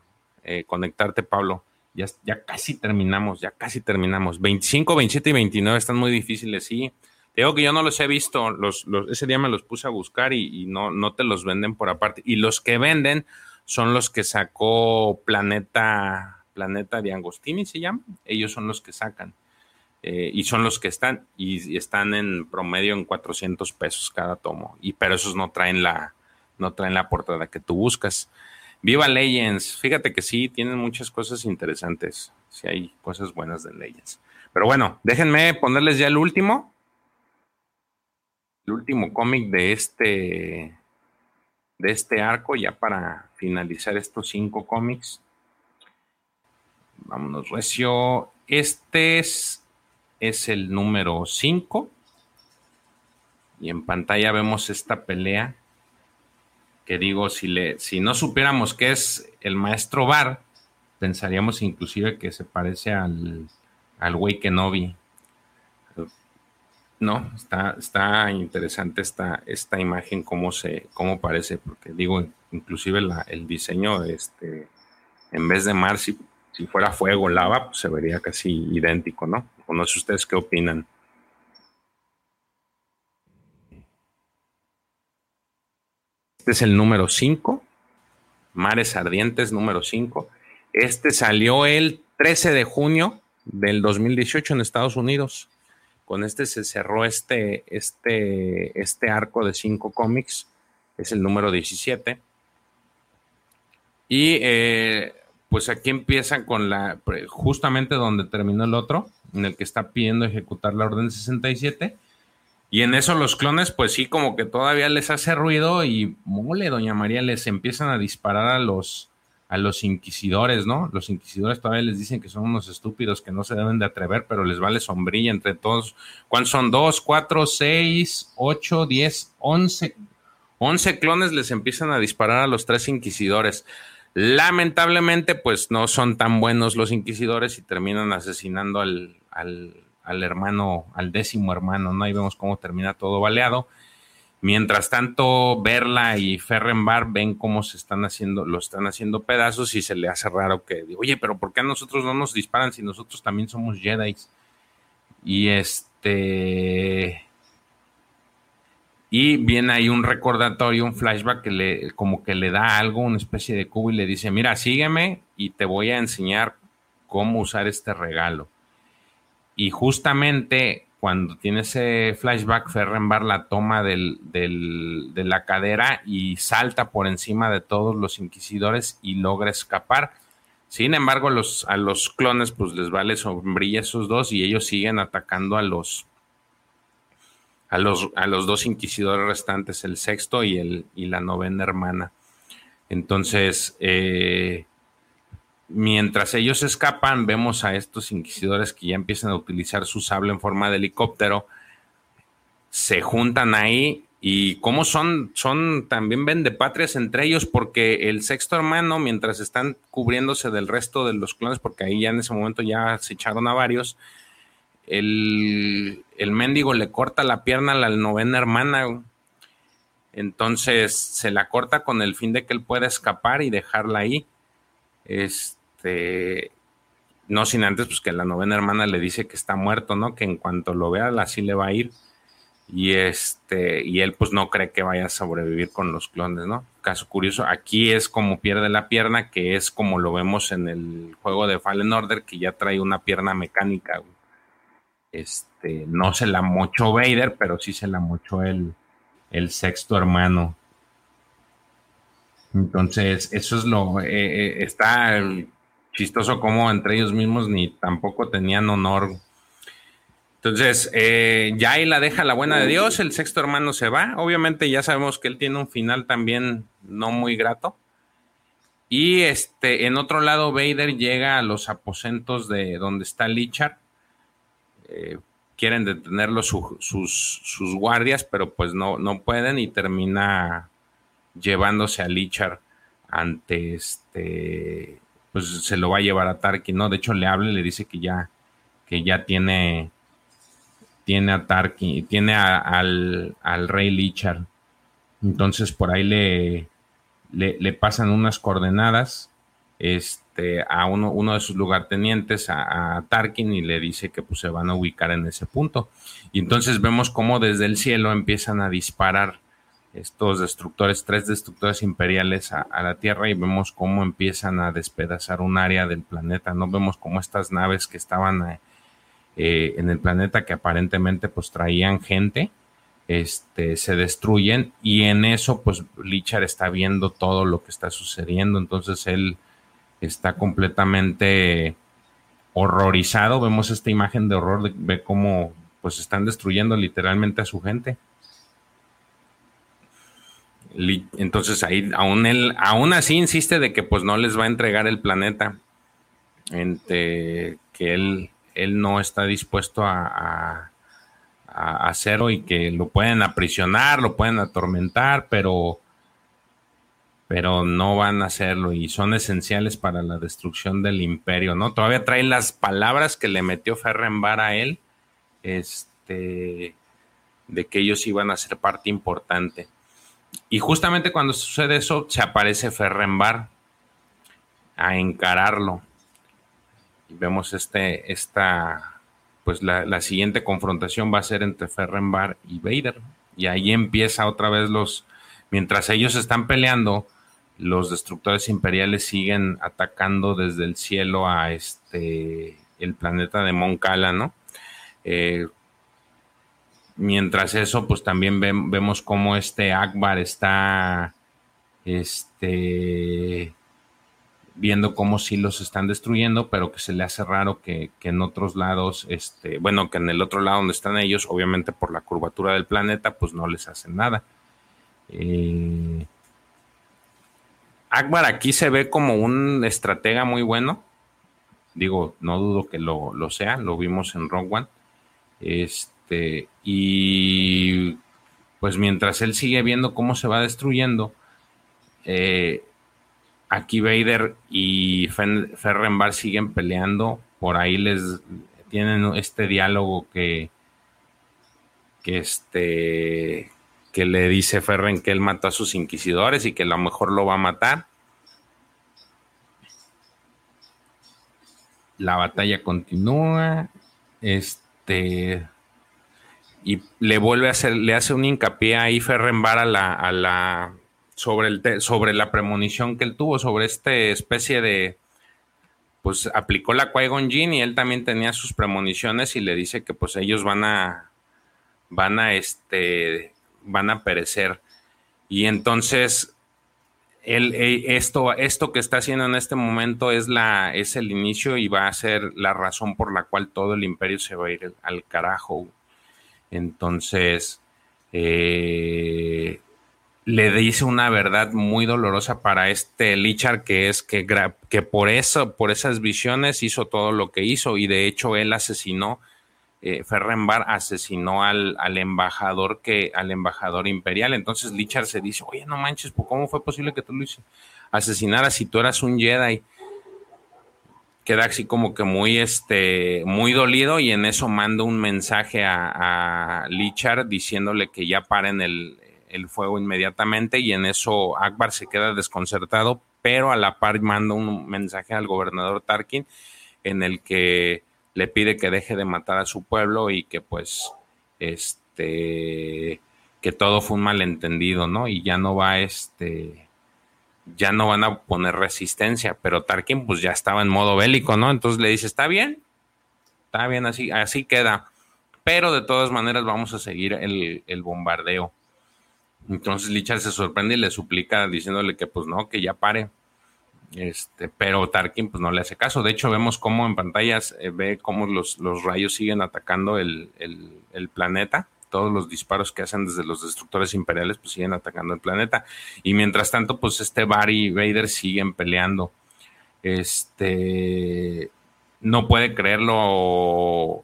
eh, conectarte, Pablo. Ya, ya casi terminamos, ya casi terminamos. 25, 27 y 29 están muy difíciles, sí. Te digo que yo no los he visto, ese día me los puse a buscar y, y, no, no te los venden por aparte. Y los que venden son los que sacó Planeta, Planeta de Angostini, se llama. Ellos son los que sacan. Eh, y son los que están, y, están en promedio en 400 pesos cada tomo. Y pero esos no traen la, no traen la portada que tú buscas. Viva Legends. Fíjate que sí, tienen muchas cosas interesantes. Sí hay cosas buenas de Legends. Pero bueno, déjenme ponerles ya el último. El último cómic de este de este arco ya para finalizar estos cinco cómics. Vámonos, recio. Este es, es el número 5. Y en pantalla vemos esta pelea. Que digo, si, le, si no supiéramos que es el maestro Bar, pensaríamos inclusive que se parece al, al Kenobi. No, está, está interesante esta, esta imagen, cómo se, cómo parece, porque digo, inclusive el diseño, este, en vez de mar, si, si fuera fuego, lava, pues se vería casi idéntico, ¿no? No sé ustedes qué opinan. Este es el número 5, Mares Ardientes número 5. Este salió el 13 de junio del 2018 en Estados Unidos. Con este se cerró este, este, este arco de cinco cómics, es el número 17. Y eh, pues aquí empiezan con la, justamente donde terminó el otro, en el que está pidiendo ejecutar la orden 67. Y en eso los clones, pues sí, como que todavía les hace ruido y mole, doña María, les empiezan a disparar a los, a los inquisidores, ¿no? Los inquisidores todavía les dicen que son unos estúpidos que no se deben de atrever, pero les vale sombrilla entre todos. ¿Cuántos son? Dos, cuatro, seis, ocho, diez, once. Once clones les empiezan a disparar a los tres inquisidores. Lamentablemente, pues no son tan buenos los inquisidores y terminan asesinando al, al, al hermano, al décimo hermano, ¿no? Ahí vemos cómo termina todo baleado. Mientras tanto, Verla y Ferrenbar ven cómo se están haciendo, lo están haciendo pedazos y se le hace raro que, oye, pero ¿por qué a nosotros no nos disparan si nosotros también somos Jedi? Y este. Y viene ahí un recordatorio, un flashback que le, como que le da algo, una especie de cubo y le dice, mira, sígueme y te voy a enseñar cómo usar este regalo. Y justamente cuando tiene ese flashback, Ferrenbar la toma del, de la cadera y salta por encima de todos los inquisidores y logra escapar. Sin embargo, los, a los clones pues les vale sombrilla esos dos y ellos siguen atacando a los, a los, a los dos inquisidores restantes, el sexto y, el, y la novena hermana. Entonces, eh, Mientras ellos escapan, vemos a estos inquisidores que ya empiezan a utilizar su sable en forma de helicóptero. Se juntan ahí y como son, son también vendepatrias entre ellos porque el sexto hermano, mientras están cubriéndose del resto de los clones, porque ahí ya en ese momento ya se echaron a varios, el, el mendigo le corta la pierna a la novena hermana. Entonces se la corta con el fin de que él pueda escapar y dejarla ahí. Este, no sin antes, pues que la novena hermana le dice que está muerto, ¿no? Que en cuanto lo vea, así le va a ir. Y este, y él pues no cree que vaya a sobrevivir con los clones, ¿no? Caso curioso, aquí es como pierde la pierna, que es como lo vemos en el juego de Fallen Order, que ya trae una pierna mecánica. Este, no se la mochó Vader, pero sí se la mochó el, el sexto hermano. Entonces, eso es lo, eh, eh, está chistoso como entre ellos mismos ni tampoco tenían honor. Entonces, eh, ya ahí la deja la buena de Dios, el sexto hermano se va. Obviamente ya sabemos que él tiene un final también no muy grato. Y este, en otro lado, Vader llega a los aposentos de donde está Lichar. Eh, quieren detenerlo sus, sus, guardias, pero pues no, no pueden y termina llevándose a Lichar ante este pues se lo va a llevar a Tarkin, ¿no? De hecho, le habla y le dice que ya, que ya tiene, tiene a Tarkin, tiene al, rey Lichar. Entonces por ahí le, le, pasan unas coordenadas este, a uno, uno de sus lugartenientes, a, a, Tarkin, y le dice que pues, se van a ubicar en ese punto. Y entonces vemos cómo desde el cielo empiezan a disparar estos destructores, tres destructores imperiales a, la Tierra y vemos cómo empiezan a despedazar un área del planeta, ¿no? Vemos cómo estas naves que estaban eh, eh, en el planeta que aparentemente pues traían gente, este, se destruyen y en eso pues Lichar está viendo todo lo que está sucediendo, entonces él está completamente horrorizado, vemos esta imagen de horror, ve cómo pues están destruyendo literalmente a su gente. Entonces ahí aún él, aún así insiste de que pues no les va a entregar el planeta. que él, él no está dispuesto a, hacerlo y que lo pueden aprisionar, lo pueden atormentar, pero pero no van a hacerlo y son esenciales para la destrucción del imperio, ¿no? Todavía trae las palabras que le metió Ferrenbar a él, este, de que ellos iban a ser parte importante. Y justamente cuando sucede eso, se aparece Ferrenbar a encararlo. Y vemos este, esta, pues la, la, siguiente confrontación va a ser entre Ferrenbar y Vader. Y ahí empieza otra vez los, mientras ellos están peleando, los destructores imperiales siguen atacando desde el cielo a este el planeta de Moncala, ¿no? Eh, mientras eso, pues también vemos cómo este Akbar está este, viendo cómo sí los están destruyendo, pero que se le hace raro que, que, en otros lados, este, bueno, que en el otro lado donde están ellos, obviamente por la curvatura del planeta, pues no les hacen nada. Eh, Akbar aquí se ve como un estratega muy bueno. Digo, no dudo que lo, sea, lo vimos en Rogue One. Este, y pues mientras él sigue viendo cómo se va destruyendo, eh, aquí Vader y Ferrenbar siguen peleando. Por ahí les tienen este diálogo que, que este que le dice Ferren que él mató a sus inquisidores y que a lo mejor lo va a matar. La batalla continúa. Este. Y le vuelve a hacer, le hace un hincapié ahí Ferrenbar a la, a la sobre, el sobre la premonición que él tuvo, sobre esta especie de, pues aplicó la Qui-Gon y él también tenía sus premoniciones y le dice que pues ellos van a, van a este, van a perecer. Y entonces, él, eh, esto, esto que está haciendo en este momento es, la, es el inicio y va a ser la razón por la cual todo el imperio se va a ir al carajo. Entonces, eh, le dice una verdad muy dolorosa para este Lichar, que es que, que por eso, por esas visiones hizo todo lo que hizo y de hecho él asesinó eh, Ferrenbar asesinó al, embajador que, al embajador imperial. Entonces Lichar se dice, oye, no manches, ¿cómo fue posible que tú lo asesinaras si tú eras un Jedi? Queda así como que muy, este, muy dolido y en eso manda un mensaje a, a Lichar diciéndole que ya paren el, el fuego inmediatamente y en eso Akbar se queda desconcertado, pero a la par manda un mensaje al gobernador Tarkin en el que le pide que deje de matar a su pueblo y que pues este que todo fue un malentendido, ¿no? Y ya no va este ya no van a poner resistencia, pero Tarkin pues ya estaba en modo bélico, ¿no? Entonces le dice, "Está bien. Está bien así, así queda." Pero de todas maneras vamos a seguir el, el bombardeo. Entonces Lichar se sorprende y le suplica diciéndole que pues no, que ya pare. Este, pero Tarkin pues no le hace caso. De hecho, vemos cómo en pantallas eh, ve cómo los, los, rayos siguen atacando el, el, planeta. Todos los disparos que hacen desde los destructores imperiales pues siguen atacando el planeta. Y mientras tanto, pues este Barry y Vader siguen peleando. Este no puede creerlo.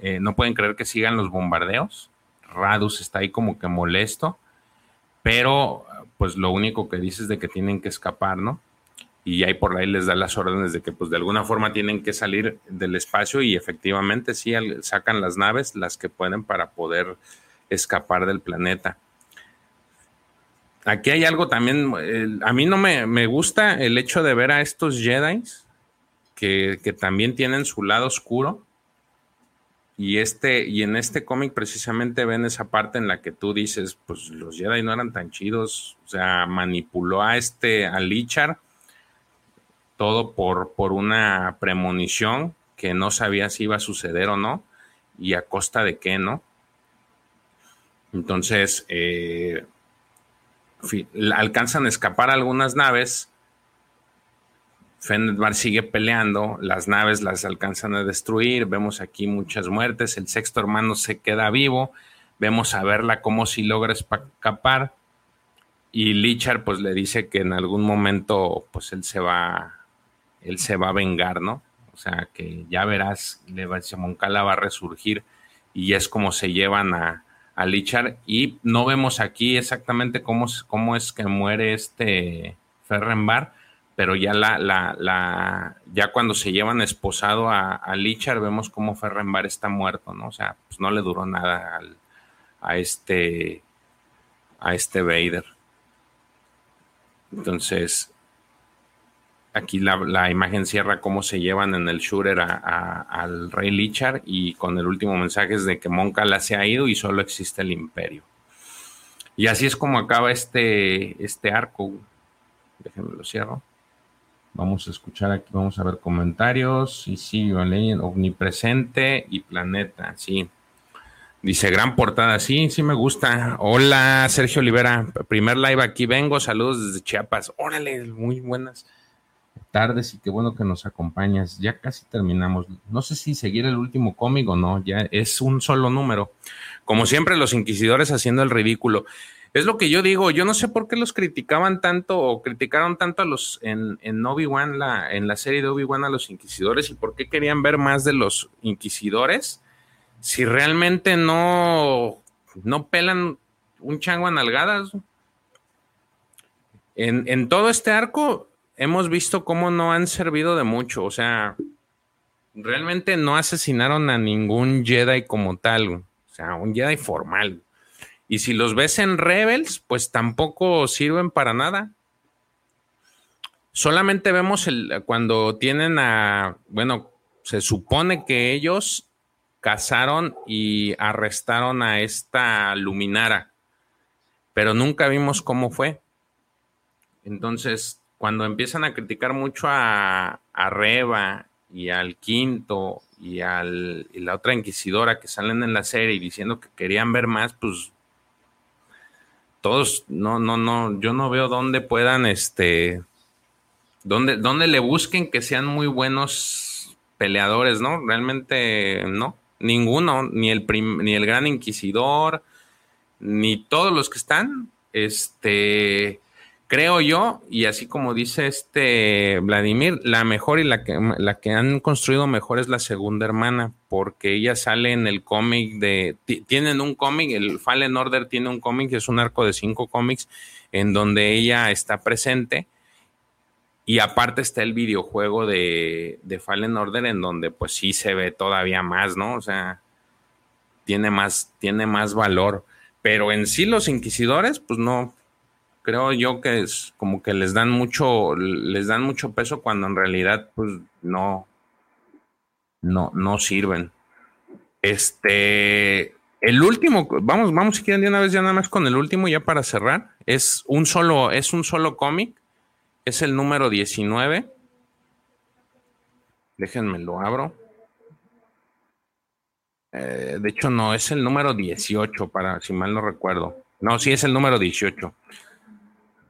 Eh, no pueden creer que sigan los bombardeos. Radus está ahí como que molesto. Pero pues lo único que dice es de que tienen que escapar, ¿no? Y ahí por ahí les da las órdenes de que pues de alguna forma tienen que salir del espacio y efectivamente sí sacan las naves las que pueden para poder escapar del planeta. Aquí hay algo también, a mí no me, gusta el hecho de ver a estos Jedi que, que también tienen su lado oscuro. Y, este, y en este cómic precisamente ven esa parte en la que tú dices, pues los Jedi no eran tan chidos, o sea, manipuló a este, a Lichar, todo por, por una premonición que no sabía si iba a suceder o no y a costa de qué, ¿no? Entonces, eh, alcanzan a escapar algunas naves. Fenedmar sigue peleando, las naves las alcanzan a destruir, vemos aquí muchas muertes, el sexto hermano se queda vivo, vemos a verla como si logra escapar y Lichar pues le dice que en algún momento pues él se va él se va a vengar, ¿no? O sea, que ya verás, Moncala va a resurgir y es como se llevan a, a Lichar y no vemos aquí exactamente cómo, cómo es que muere este Ferrenbar, pero ya la, la, la, ya cuando se llevan esposado a, a Lichar vemos cómo Ferrenbar está muerto, ¿no? O sea, pues no le duró nada a este a este Vader. Entonces, aquí la, imagen cierra cómo se llevan en el shooter al rey Lichar y con el último mensaje es de que Moncala se ha ido y solo existe el imperio. Y así es como acaba este, este arco. Déjenme lo cierro. Vamos a escuchar aquí, vamos a ver comentarios. Y sí, omnipresente y planeta, sí. Dice, gran portada, sí, sí me gusta. Hola, Sergio Olivera, primer live aquí vengo, saludos desde Chiapas. Órale, muy buenas tardes y qué bueno que nos acompañas. Ya casi terminamos. No sé si seguir el último cómic o no, ya es un solo número. Como siempre, los inquisidores haciendo el ridículo. Es lo que yo digo, yo no sé por qué los criticaban tanto o criticaron tanto a los en, en Obi-Wan, la, en la serie de Obi-Wan a los inquisidores y por qué querían ver más de los inquisidores si realmente no, no pelan un chango a nalgadas. En, en todo este arco hemos visto cómo no han servido de mucho. O sea, realmente no asesinaron a ningún Jedi como tal. O sea, un Jedi formal. Y si los ves en Rebels, pues tampoco sirven para nada. Solamente vemos el, cuando tienen a, bueno, se supone que ellos cazaron y arrestaron a esta Luminara, pero nunca vimos cómo fue. Entonces, cuando empiezan a criticar mucho a, a Reba y al Quinto y, al, la otra inquisidora que salen en la serie diciendo que querían ver más, pues todos, no, no, no, yo no veo dónde puedan, este, dónde, dónde le busquen que sean muy buenos peleadores, ¿no? Realmente no. Ninguno, ni el, ni el Gran Inquisidor, ni todos los que están, este, creo yo, y así como dice este Vladimir, la mejor y la que, la que han construido mejor es la segunda hermana, porque ella sale en el cómic de, tienen un cómic, el Fallen Order tiene un cómic, es un arco de cinco cómics, en donde ella está presente y aparte está el videojuego de, de, Fallen Order en donde pues sí se ve todavía más, ¿no? O sea, tiene más, tiene más valor. Pero en sí los inquisidores, pues no, creo yo que es como que les dan mucho, les dan mucho peso cuando en realidad pues no, no, no sirven. Este, el último, vamos, vamos si quieren de una vez ya nada más con el último ya para cerrar. Es un solo, es un solo cómic es el número 19. Déjenme lo abro. Eh, de hecho, no, es el número 18, para, si mal no recuerdo. No, sí es el número 18.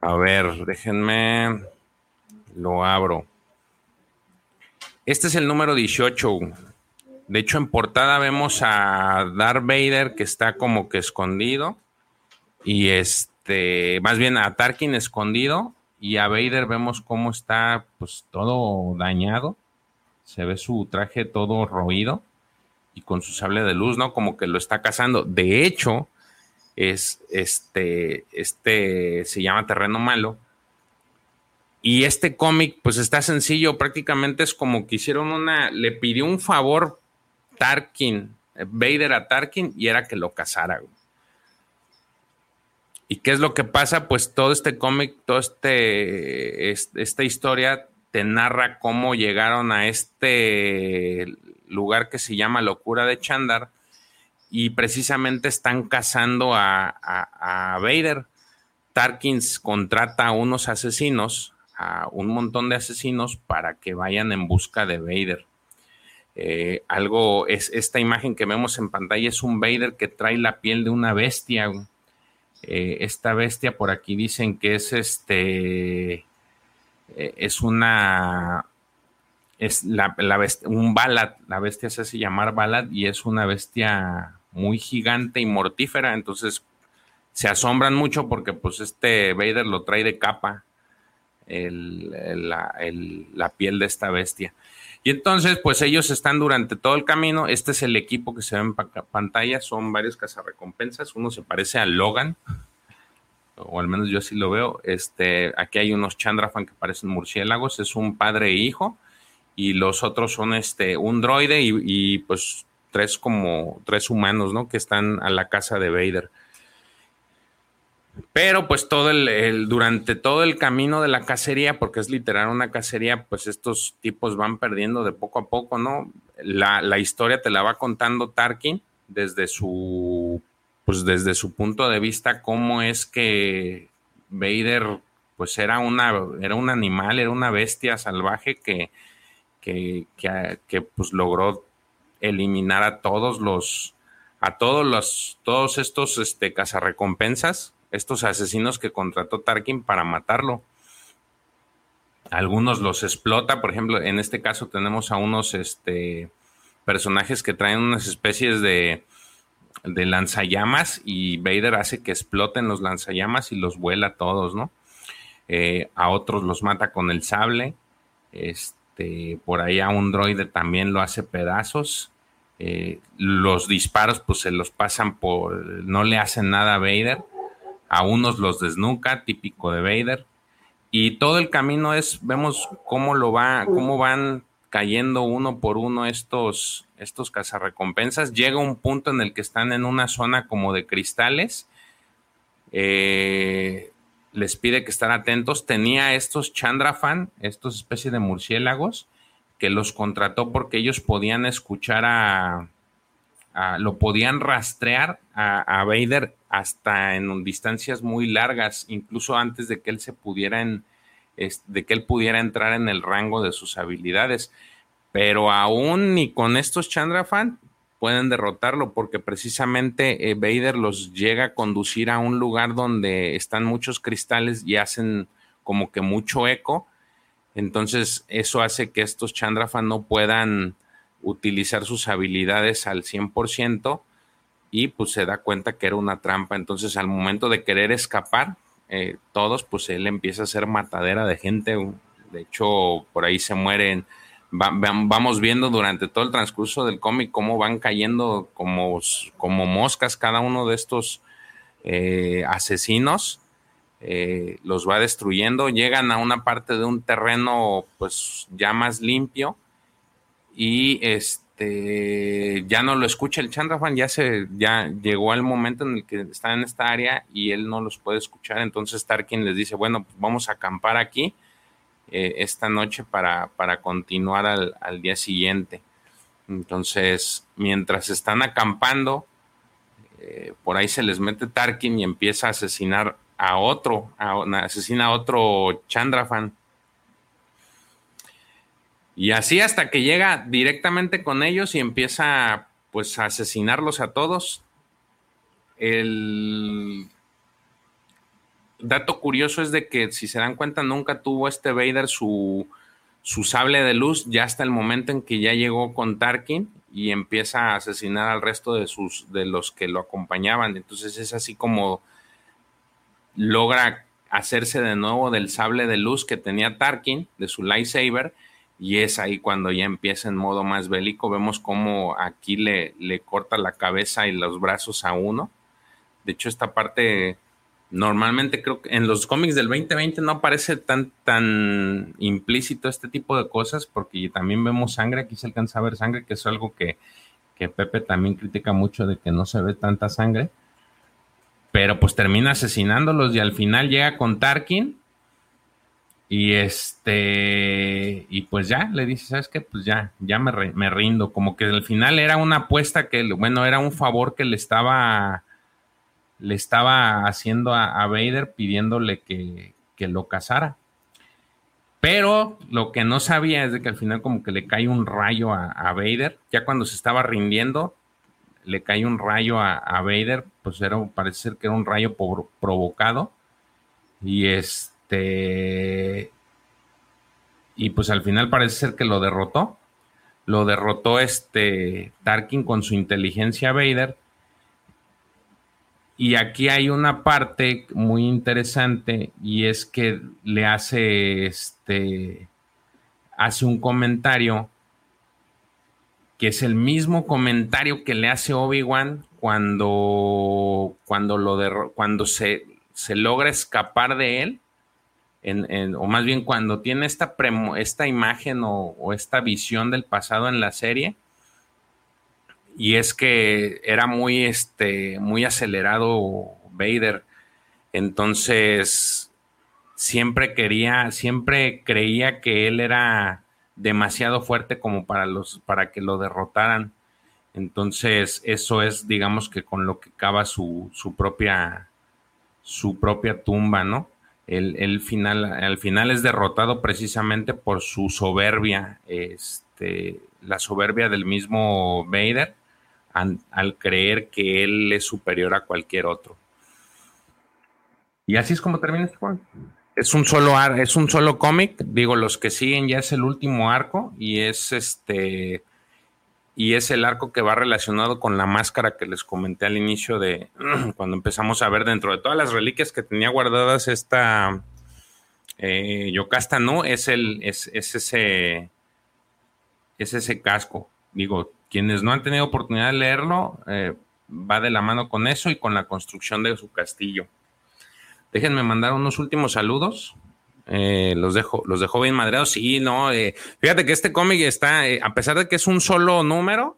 A ver, déjenme. Lo abro. Este es el número 18. De hecho, en portada vemos a Darth Vader que está como que escondido. Y este, más bien a Tarkin escondido y a Vader vemos cómo está pues todo dañado, se ve su traje todo roído y con su sable de luz, ¿no? Como que lo está cazando. De hecho, es este, este se llama Terreno Malo. Y este cómic, pues está sencillo, prácticamente es como que hicieron una, le pidió un favor Tarkin, Vader a Tarkin, y era que lo cazara. ¿Y qué es lo que pasa? Pues todo este cómic, toda este, esta historia te narra cómo llegaron a este lugar que se llama Locura de Chandar y precisamente están cazando a, a, Vader. Tarkins contrata a unos asesinos, a un montón de asesinos para que vayan en busca de Vader. Eh, algo es esta imagen que vemos en pantalla es un Vader que trae la piel de una bestia. Eh, esta bestia por aquí dicen que es este, eh, es una, es la, un balad, la bestia se hace llamar balad y es una bestia muy gigante y mortífera, entonces se asombran mucho porque pues este Vader lo trae de capa la, la piel de esta bestia. Y entonces, pues ellos están durante todo el camino. Este es el equipo que se ve en pantalla. Son varios cazarrecompensas. Uno se parece a Logan, o al menos yo así lo veo. Este, aquí hay unos Chandrafan que parecen murciélagos. Es un padre e hijo. Y los otros son este, un droide y, y pues tres como tres humanos, ¿no? Que están a la casa de Vader. Pero pues todo el, durante todo el camino de la cacería, porque es literal una cacería, pues estos tipos van perdiendo de poco a poco, ¿no? La, la, historia te la va contando Tarkin desde su, pues desde su punto de vista, cómo es que Vader, pues era una, era un animal, era una bestia salvaje que, que, que, que pues logró eliminar a todos los, a todos los, todos estos, este, cazarrecompensas estos asesinos que contrató Tarkin para matarlo. Algunos los explota, por ejemplo, en este caso tenemos a unos este, personajes que traen unas especies de, de lanzallamas y Vader hace que exploten los lanzallamas y los vuela a todos, ¿no? Eh, a otros los mata con el sable. Este, por ahí a un droide también lo hace pedazos. Eh, los disparos, pues se los pasan por. No le hacen nada a Vader a unos los desnuca, típico de Vader. Y todo el camino es, vemos cómo lo va, cómo van cayendo uno por uno estos, estos cazarrecompensas. Llega un punto en el que están en una zona como de cristales. Eh, les pide que estén atentos. Tenía estos Chandrafan, estos especies de murciélagos, que los contrató porque ellos podían escuchar a, lo podían rastrear a, Vader hasta en distancias muy largas, incluso antes de que él se pudiera de que él pudiera entrar en el rango de sus habilidades. Pero aún ni con estos Chandrafan pueden derrotarlo, porque precisamente eh, Vader los llega a conducir a un lugar donde están muchos cristales y hacen como que mucho eco. Entonces, eso hace que estos Chandrafan no puedan utilizar sus habilidades al 100% y pues se da cuenta que era una trampa. Entonces al momento de querer escapar, eh, todos, pues él empieza a ser matadera de gente. De hecho, por ahí se mueren. Vamos viendo durante todo el transcurso del cómic cómo van cayendo como, como moscas cada uno de estos eh, asesinos. Eh, los va destruyendo, llegan a una parte de un terreno pues ya más limpio y este ya no lo escucha el Chandrafan, ya se ya llegó el momento en el que está en esta área y él no los puede escuchar, entonces Tarkin les dice, bueno, pues vamos a acampar aquí eh, esta noche para, para continuar al, al, día siguiente. Entonces, mientras están acampando, eh, por ahí se les mete Tarkin y empieza a asesinar a otro, a, asesina a otro Chandrafan y así hasta que llega directamente con ellos y empieza pues a asesinarlos a todos. El dato curioso es de que si se dan cuenta nunca tuvo este Vader su, su sable de luz ya hasta el momento en que ya llegó con Tarkin y empieza a asesinar al resto de sus de los que lo acompañaban. Entonces es así como logra hacerse de nuevo del sable de luz que tenía Tarkin, de su lightsaber, y es ahí cuando ya empieza en modo más bélico. Vemos cómo aquí le, le corta la cabeza y los brazos a uno. De hecho, esta parte normalmente creo que en los cómics del 2020 no aparece tan, tan implícito este tipo de cosas porque también vemos sangre, aquí se alcanza a ver sangre, que es algo que, que Pepe también critica mucho de que no se ve tanta sangre. Pero pues termina asesinándolos y al final llega con Tarkin y este, y pues ya, le dice, ¿sabes qué? Pues ya, ya me, me, rindo. Como que al final era una apuesta que, bueno, era un favor que le estaba, le estaba haciendo a, Vader pidiéndole que, que, lo casara. Pero lo que no sabía es de que al final como que le cae un rayo a, Vader. Ya cuando se estaba rindiendo, le cae un rayo a, Vader. Pues era, parece ser que era un rayo provocado. Y este. Y pues al final parece ser que lo derrotó. Lo derrotó este Tarkin con su inteligencia Vader. Y aquí hay una parte muy interesante y es que le hace este hace un comentario que es el mismo comentario que le hace Obi-Wan cuando, cuando, lo cuando se, se logra escapar de él, o más bien cuando tiene esta, esta imagen o, esta visión del pasado en la serie, y es que era muy, este, muy acelerado Vader, entonces siempre quería, siempre creía que él era demasiado fuerte como para los, para que lo derrotaran. Entonces, eso es, digamos que con lo que cava su, su propia, su propia tumba, ¿no? El, final, al final es derrotado precisamente por su soberbia, este, la soberbia del mismo Vader, al creer que él es superior a cualquier otro. Y así es como termina este juego. Es un solo es un solo cómic, digo, los que siguen ya es el último arco y es este y es el arco que va relacionado con la máscara que les comenté al inicio de cuando empezamos a ver dentro de todas las reliquias que tenía guardadas esta eh, Yocasta no es el es, ese es ese casco. Digo, quienes no han tenido oportunidad de leerlo, eh, va de la mano con eso y con la construcción de su castillo. Déjenme mandar unos últimos saludos. Eh, los dejo, los dejo bien madreados. Sí, no. Eh, fíjate que este cómic está, a pesar de que es un solo número,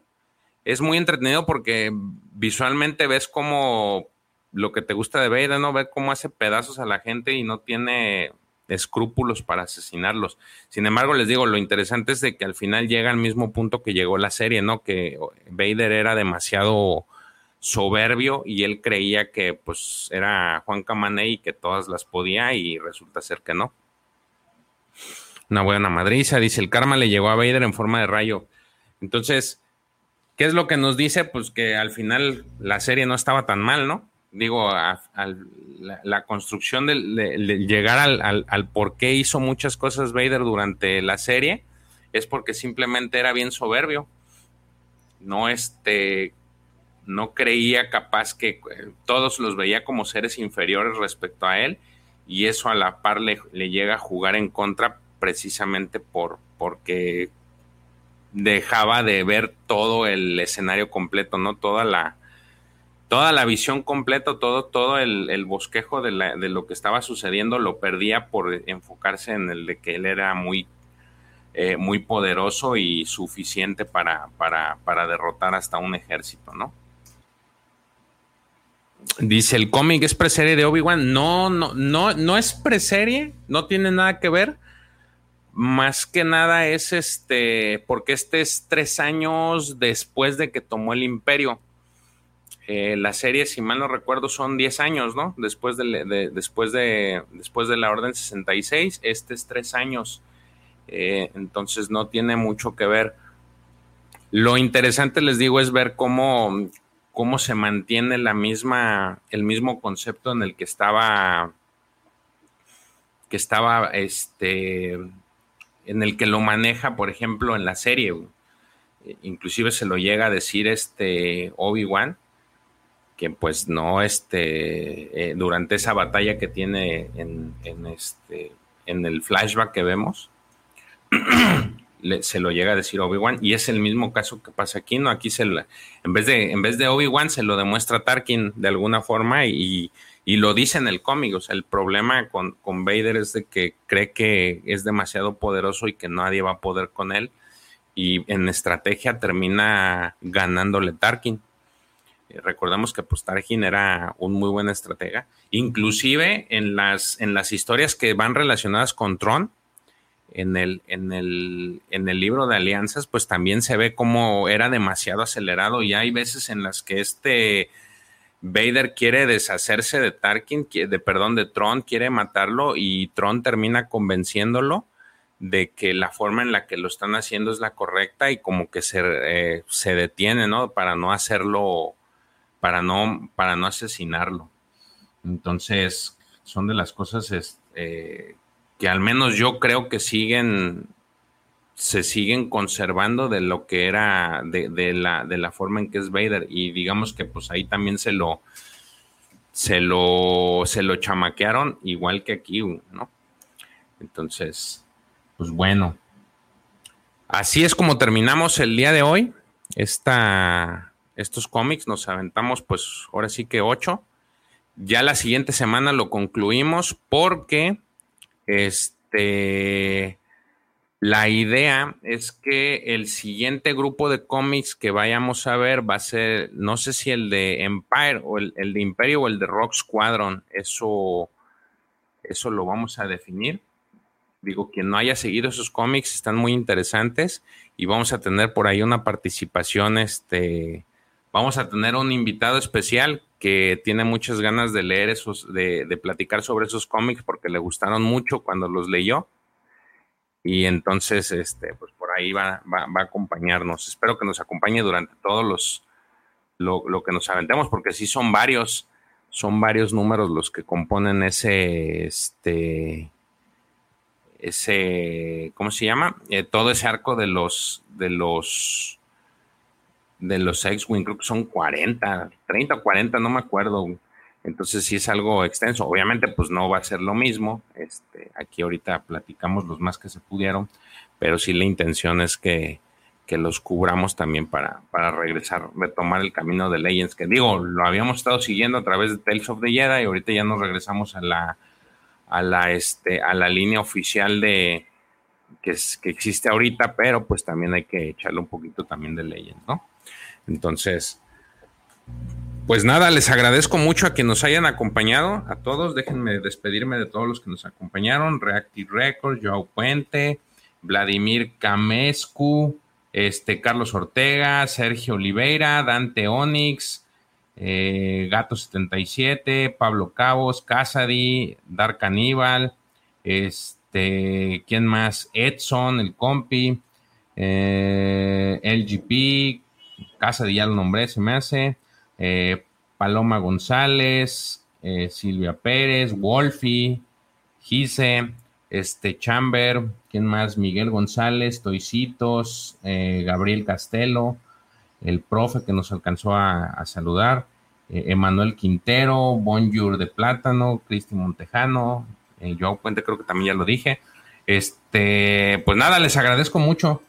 es muy entretenido porque visualmente ves como lo que te gusta de ver, ¿no? Ver cómo hace pedazos a la gente y no tiene escrúpulos para asesinarlos. Sin embargo, les digo, lo interesante es de que al final llega al mismo punto que llegó la serie, ¿no? Que Vader era demasiado soberbio y él creía que pues era Juan Camané y que todas las podía y resulta ser que no. Una buena madriza, dice, el karma le llegó a Vader en forma de rayo. Entonces, ¿qué es lo que nos dice? Pues que al final la serie no estaba tan mal, ¿no? Digo, la, construcción de, llegar al, al por qué hizo muchas cosas Vader durante la serie es porque simplemente era bien soberbio. No este no creía capaz que eh, todos los veía como seres inferiores respecto a él y eso a la par le, llega a jugar en contra precisamente por porque dejaba de ver todo el escenario completo, ¿no? Toda la, toda la visión completa, todo, todo el, bosquejo de, lo que estaba sucediendo lo perdía por enfocarse en el de que él era muy, eh, muy poderoso y suficiente para, para, para derrotar hasta un ejército, ¿no? Dice, el cómic es preserie de Obi-Wan. No, no, no, no es preserie, no tiene nada que ver. Más que nada es este, porque este es tres años después de que tomó el imperio. Eh, la serie, si mal no recuerdo, son diez años, ¿no? Después de, después de, después de la Orden 66, este es tres años. Eh, entonces no tiene mucho que ver. Lo interesante, les digo, es ver cómo, cómo se mantiene la misma, el mismo concepto en el que estaba, que estaba, este, en el que lo maneja, por ejemplo, en la serie. Inclusive se lo llega a decir este Obi-Wan, que pues no, este, eh, durante esa batalla que tiene en, en, este, en el flashback que vemos, se lo llega a decir Obi-Wan y es el mismo caso que pasa aquí, ¿no? Aquí se en vez de, en vez de Obi-Wan se lo demuestra Tarkin de alguna forma y, lo dice en el cómic, o sea, el problema con, con, Vader es de que cree que es demasiado poderoso y que nadie va a poder con él y en estrategia termina ganándole Tarkin. Eh, recordemos que pues era un muy buen estratega, inclusive en las, en las historias que van relacionadas con Tron, en el, en el, en el libro de alianzas, pues también se ve como era demasiado acelerado y hay veces en las que este Vader quiere deshacerse de Tarkin, de perdón, de Tron, quiere matarlo y Tron termina convenciéndolo de que la forma en la que lo están haciendo es la correcta y como que se, eh, se detiene, ¿no? Para no hacerlo, para no, para no asesinarlo. Entonces, son de las cosas este, que al menos yo creo que siguen, se siguen conservando de lo que era, de, la, de la forma en que es Vader. Y digamos que pues ahí también se lo, se lo, se lo chamaquearon igual que aquí, ¿no? Entonces, pues bueno. Así es como terminamos el día de hoy. esta, estos cómics, nos aventamos pues ahora sí que ocho. Ya la siguiente semana lo concluimos porque este la idea es que el siguiente grupo de cómics que vayamos a ver va a ser, no sé si el de Empire o el, de Imperio o el de Rock Squadron. Eso, eso lo vamos a definir. Digo, quien no haya seguido esos cómics están muy interesantes y vamos a tener por ahí una participación. Este, vamos a tener un invitado especial que tiene muchas ganas de leer esos, de, de platicar sobre esos cómics porque le gustaron mucho cuando los leyó y entonces, este, pues por ahí va, va, a acompañarnos. Espero que nos acompañe durante todos los, lo, que nos aventemos, porque sí son varios, son varios números los que componen ese, este, ese, ¿cómo se llama? Eh, todo ese arco de los, de los, de los X-Wing, creo que son 40, 30 o 40, no me acuerdo. Entonces sí es algo extenso. Obviamente pues no va a ser lo mismo. Este, aquí ahorita platicamos los más que se pudieron, pero sí la intención es que, los cubramos también para, para regresar, retomar el camino de Legends, que digo, lo habíamos estado siguiendo a través de Tales of the Jedi y ahorita ya nos regresamos a la, a la, este, a la línea oficial de que, que existe ahorita, pero pues también hay que echarle un poquito también de Legends, ¿no? Entonces, pues nada, les agradezco mucho a quienes nos hayan acompañado, a todos. Déjenme despedirme de todos los que nos acompañaron: Reactive Records, Joao Puente, Vladimir Camescu, este, Carlos Ortega, Sergio Oliveira, Dante Onix, eh, Gato77, Pablo Cabos, Casady, Dark Aníbal, este, ¿quién más? Edson, el compi, eh, LGP, Casady ya lo nombré, se me hace. Eh, Paloma González, eh, Silvia Pérez, Wolfie, Gise, este Chamber, ¿quién más? Miguel González, Toicitos, eh, Gabriel Castelo, el profe que nos alcanzó a, saludar, Emanuel Quintero, Bonjour de Plátano, Cristi Montejano, Joao Puente, creo que también ya lo dije. Este, pues nada, les agradezco mucho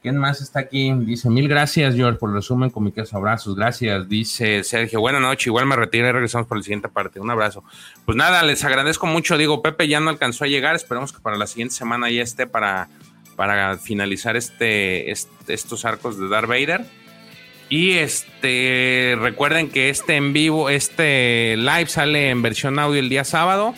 ¿Quién más está aquí? Dice, mil gracias, George, por el resumen con mi queso. Abrazos, gracias. Dice Sergio, buena noche. Igual me retiro y regresamos por la siguiente parte. Un abrazo. Pues nada, les agradezco mucho. Digo, Pepe ya no alcanzó a llegar. Esperemos que para la siguiente semana ya esté para, para finalizar este, estos arcos de Darth Vader. Y este, recuerden que este en vivo, este live sale en versión audio el día sábado.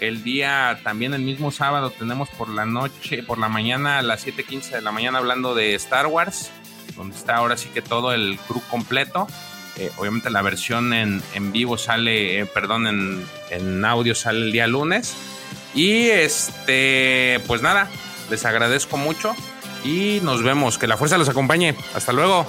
El día, también el mismo sábado, tenemos por la noche, por la mañana, a las 7:15 de la mañana, hablando de Star Wars, donde está ahora sí que todo el crew completo. Eh, obviamente la versión en, vivo sale, eh, perdón, en, en audio sale el día lunes. Y este, pues nada, les agradezco mucho y nos vemos. Que la fuerza los acompañe. Hasta luego.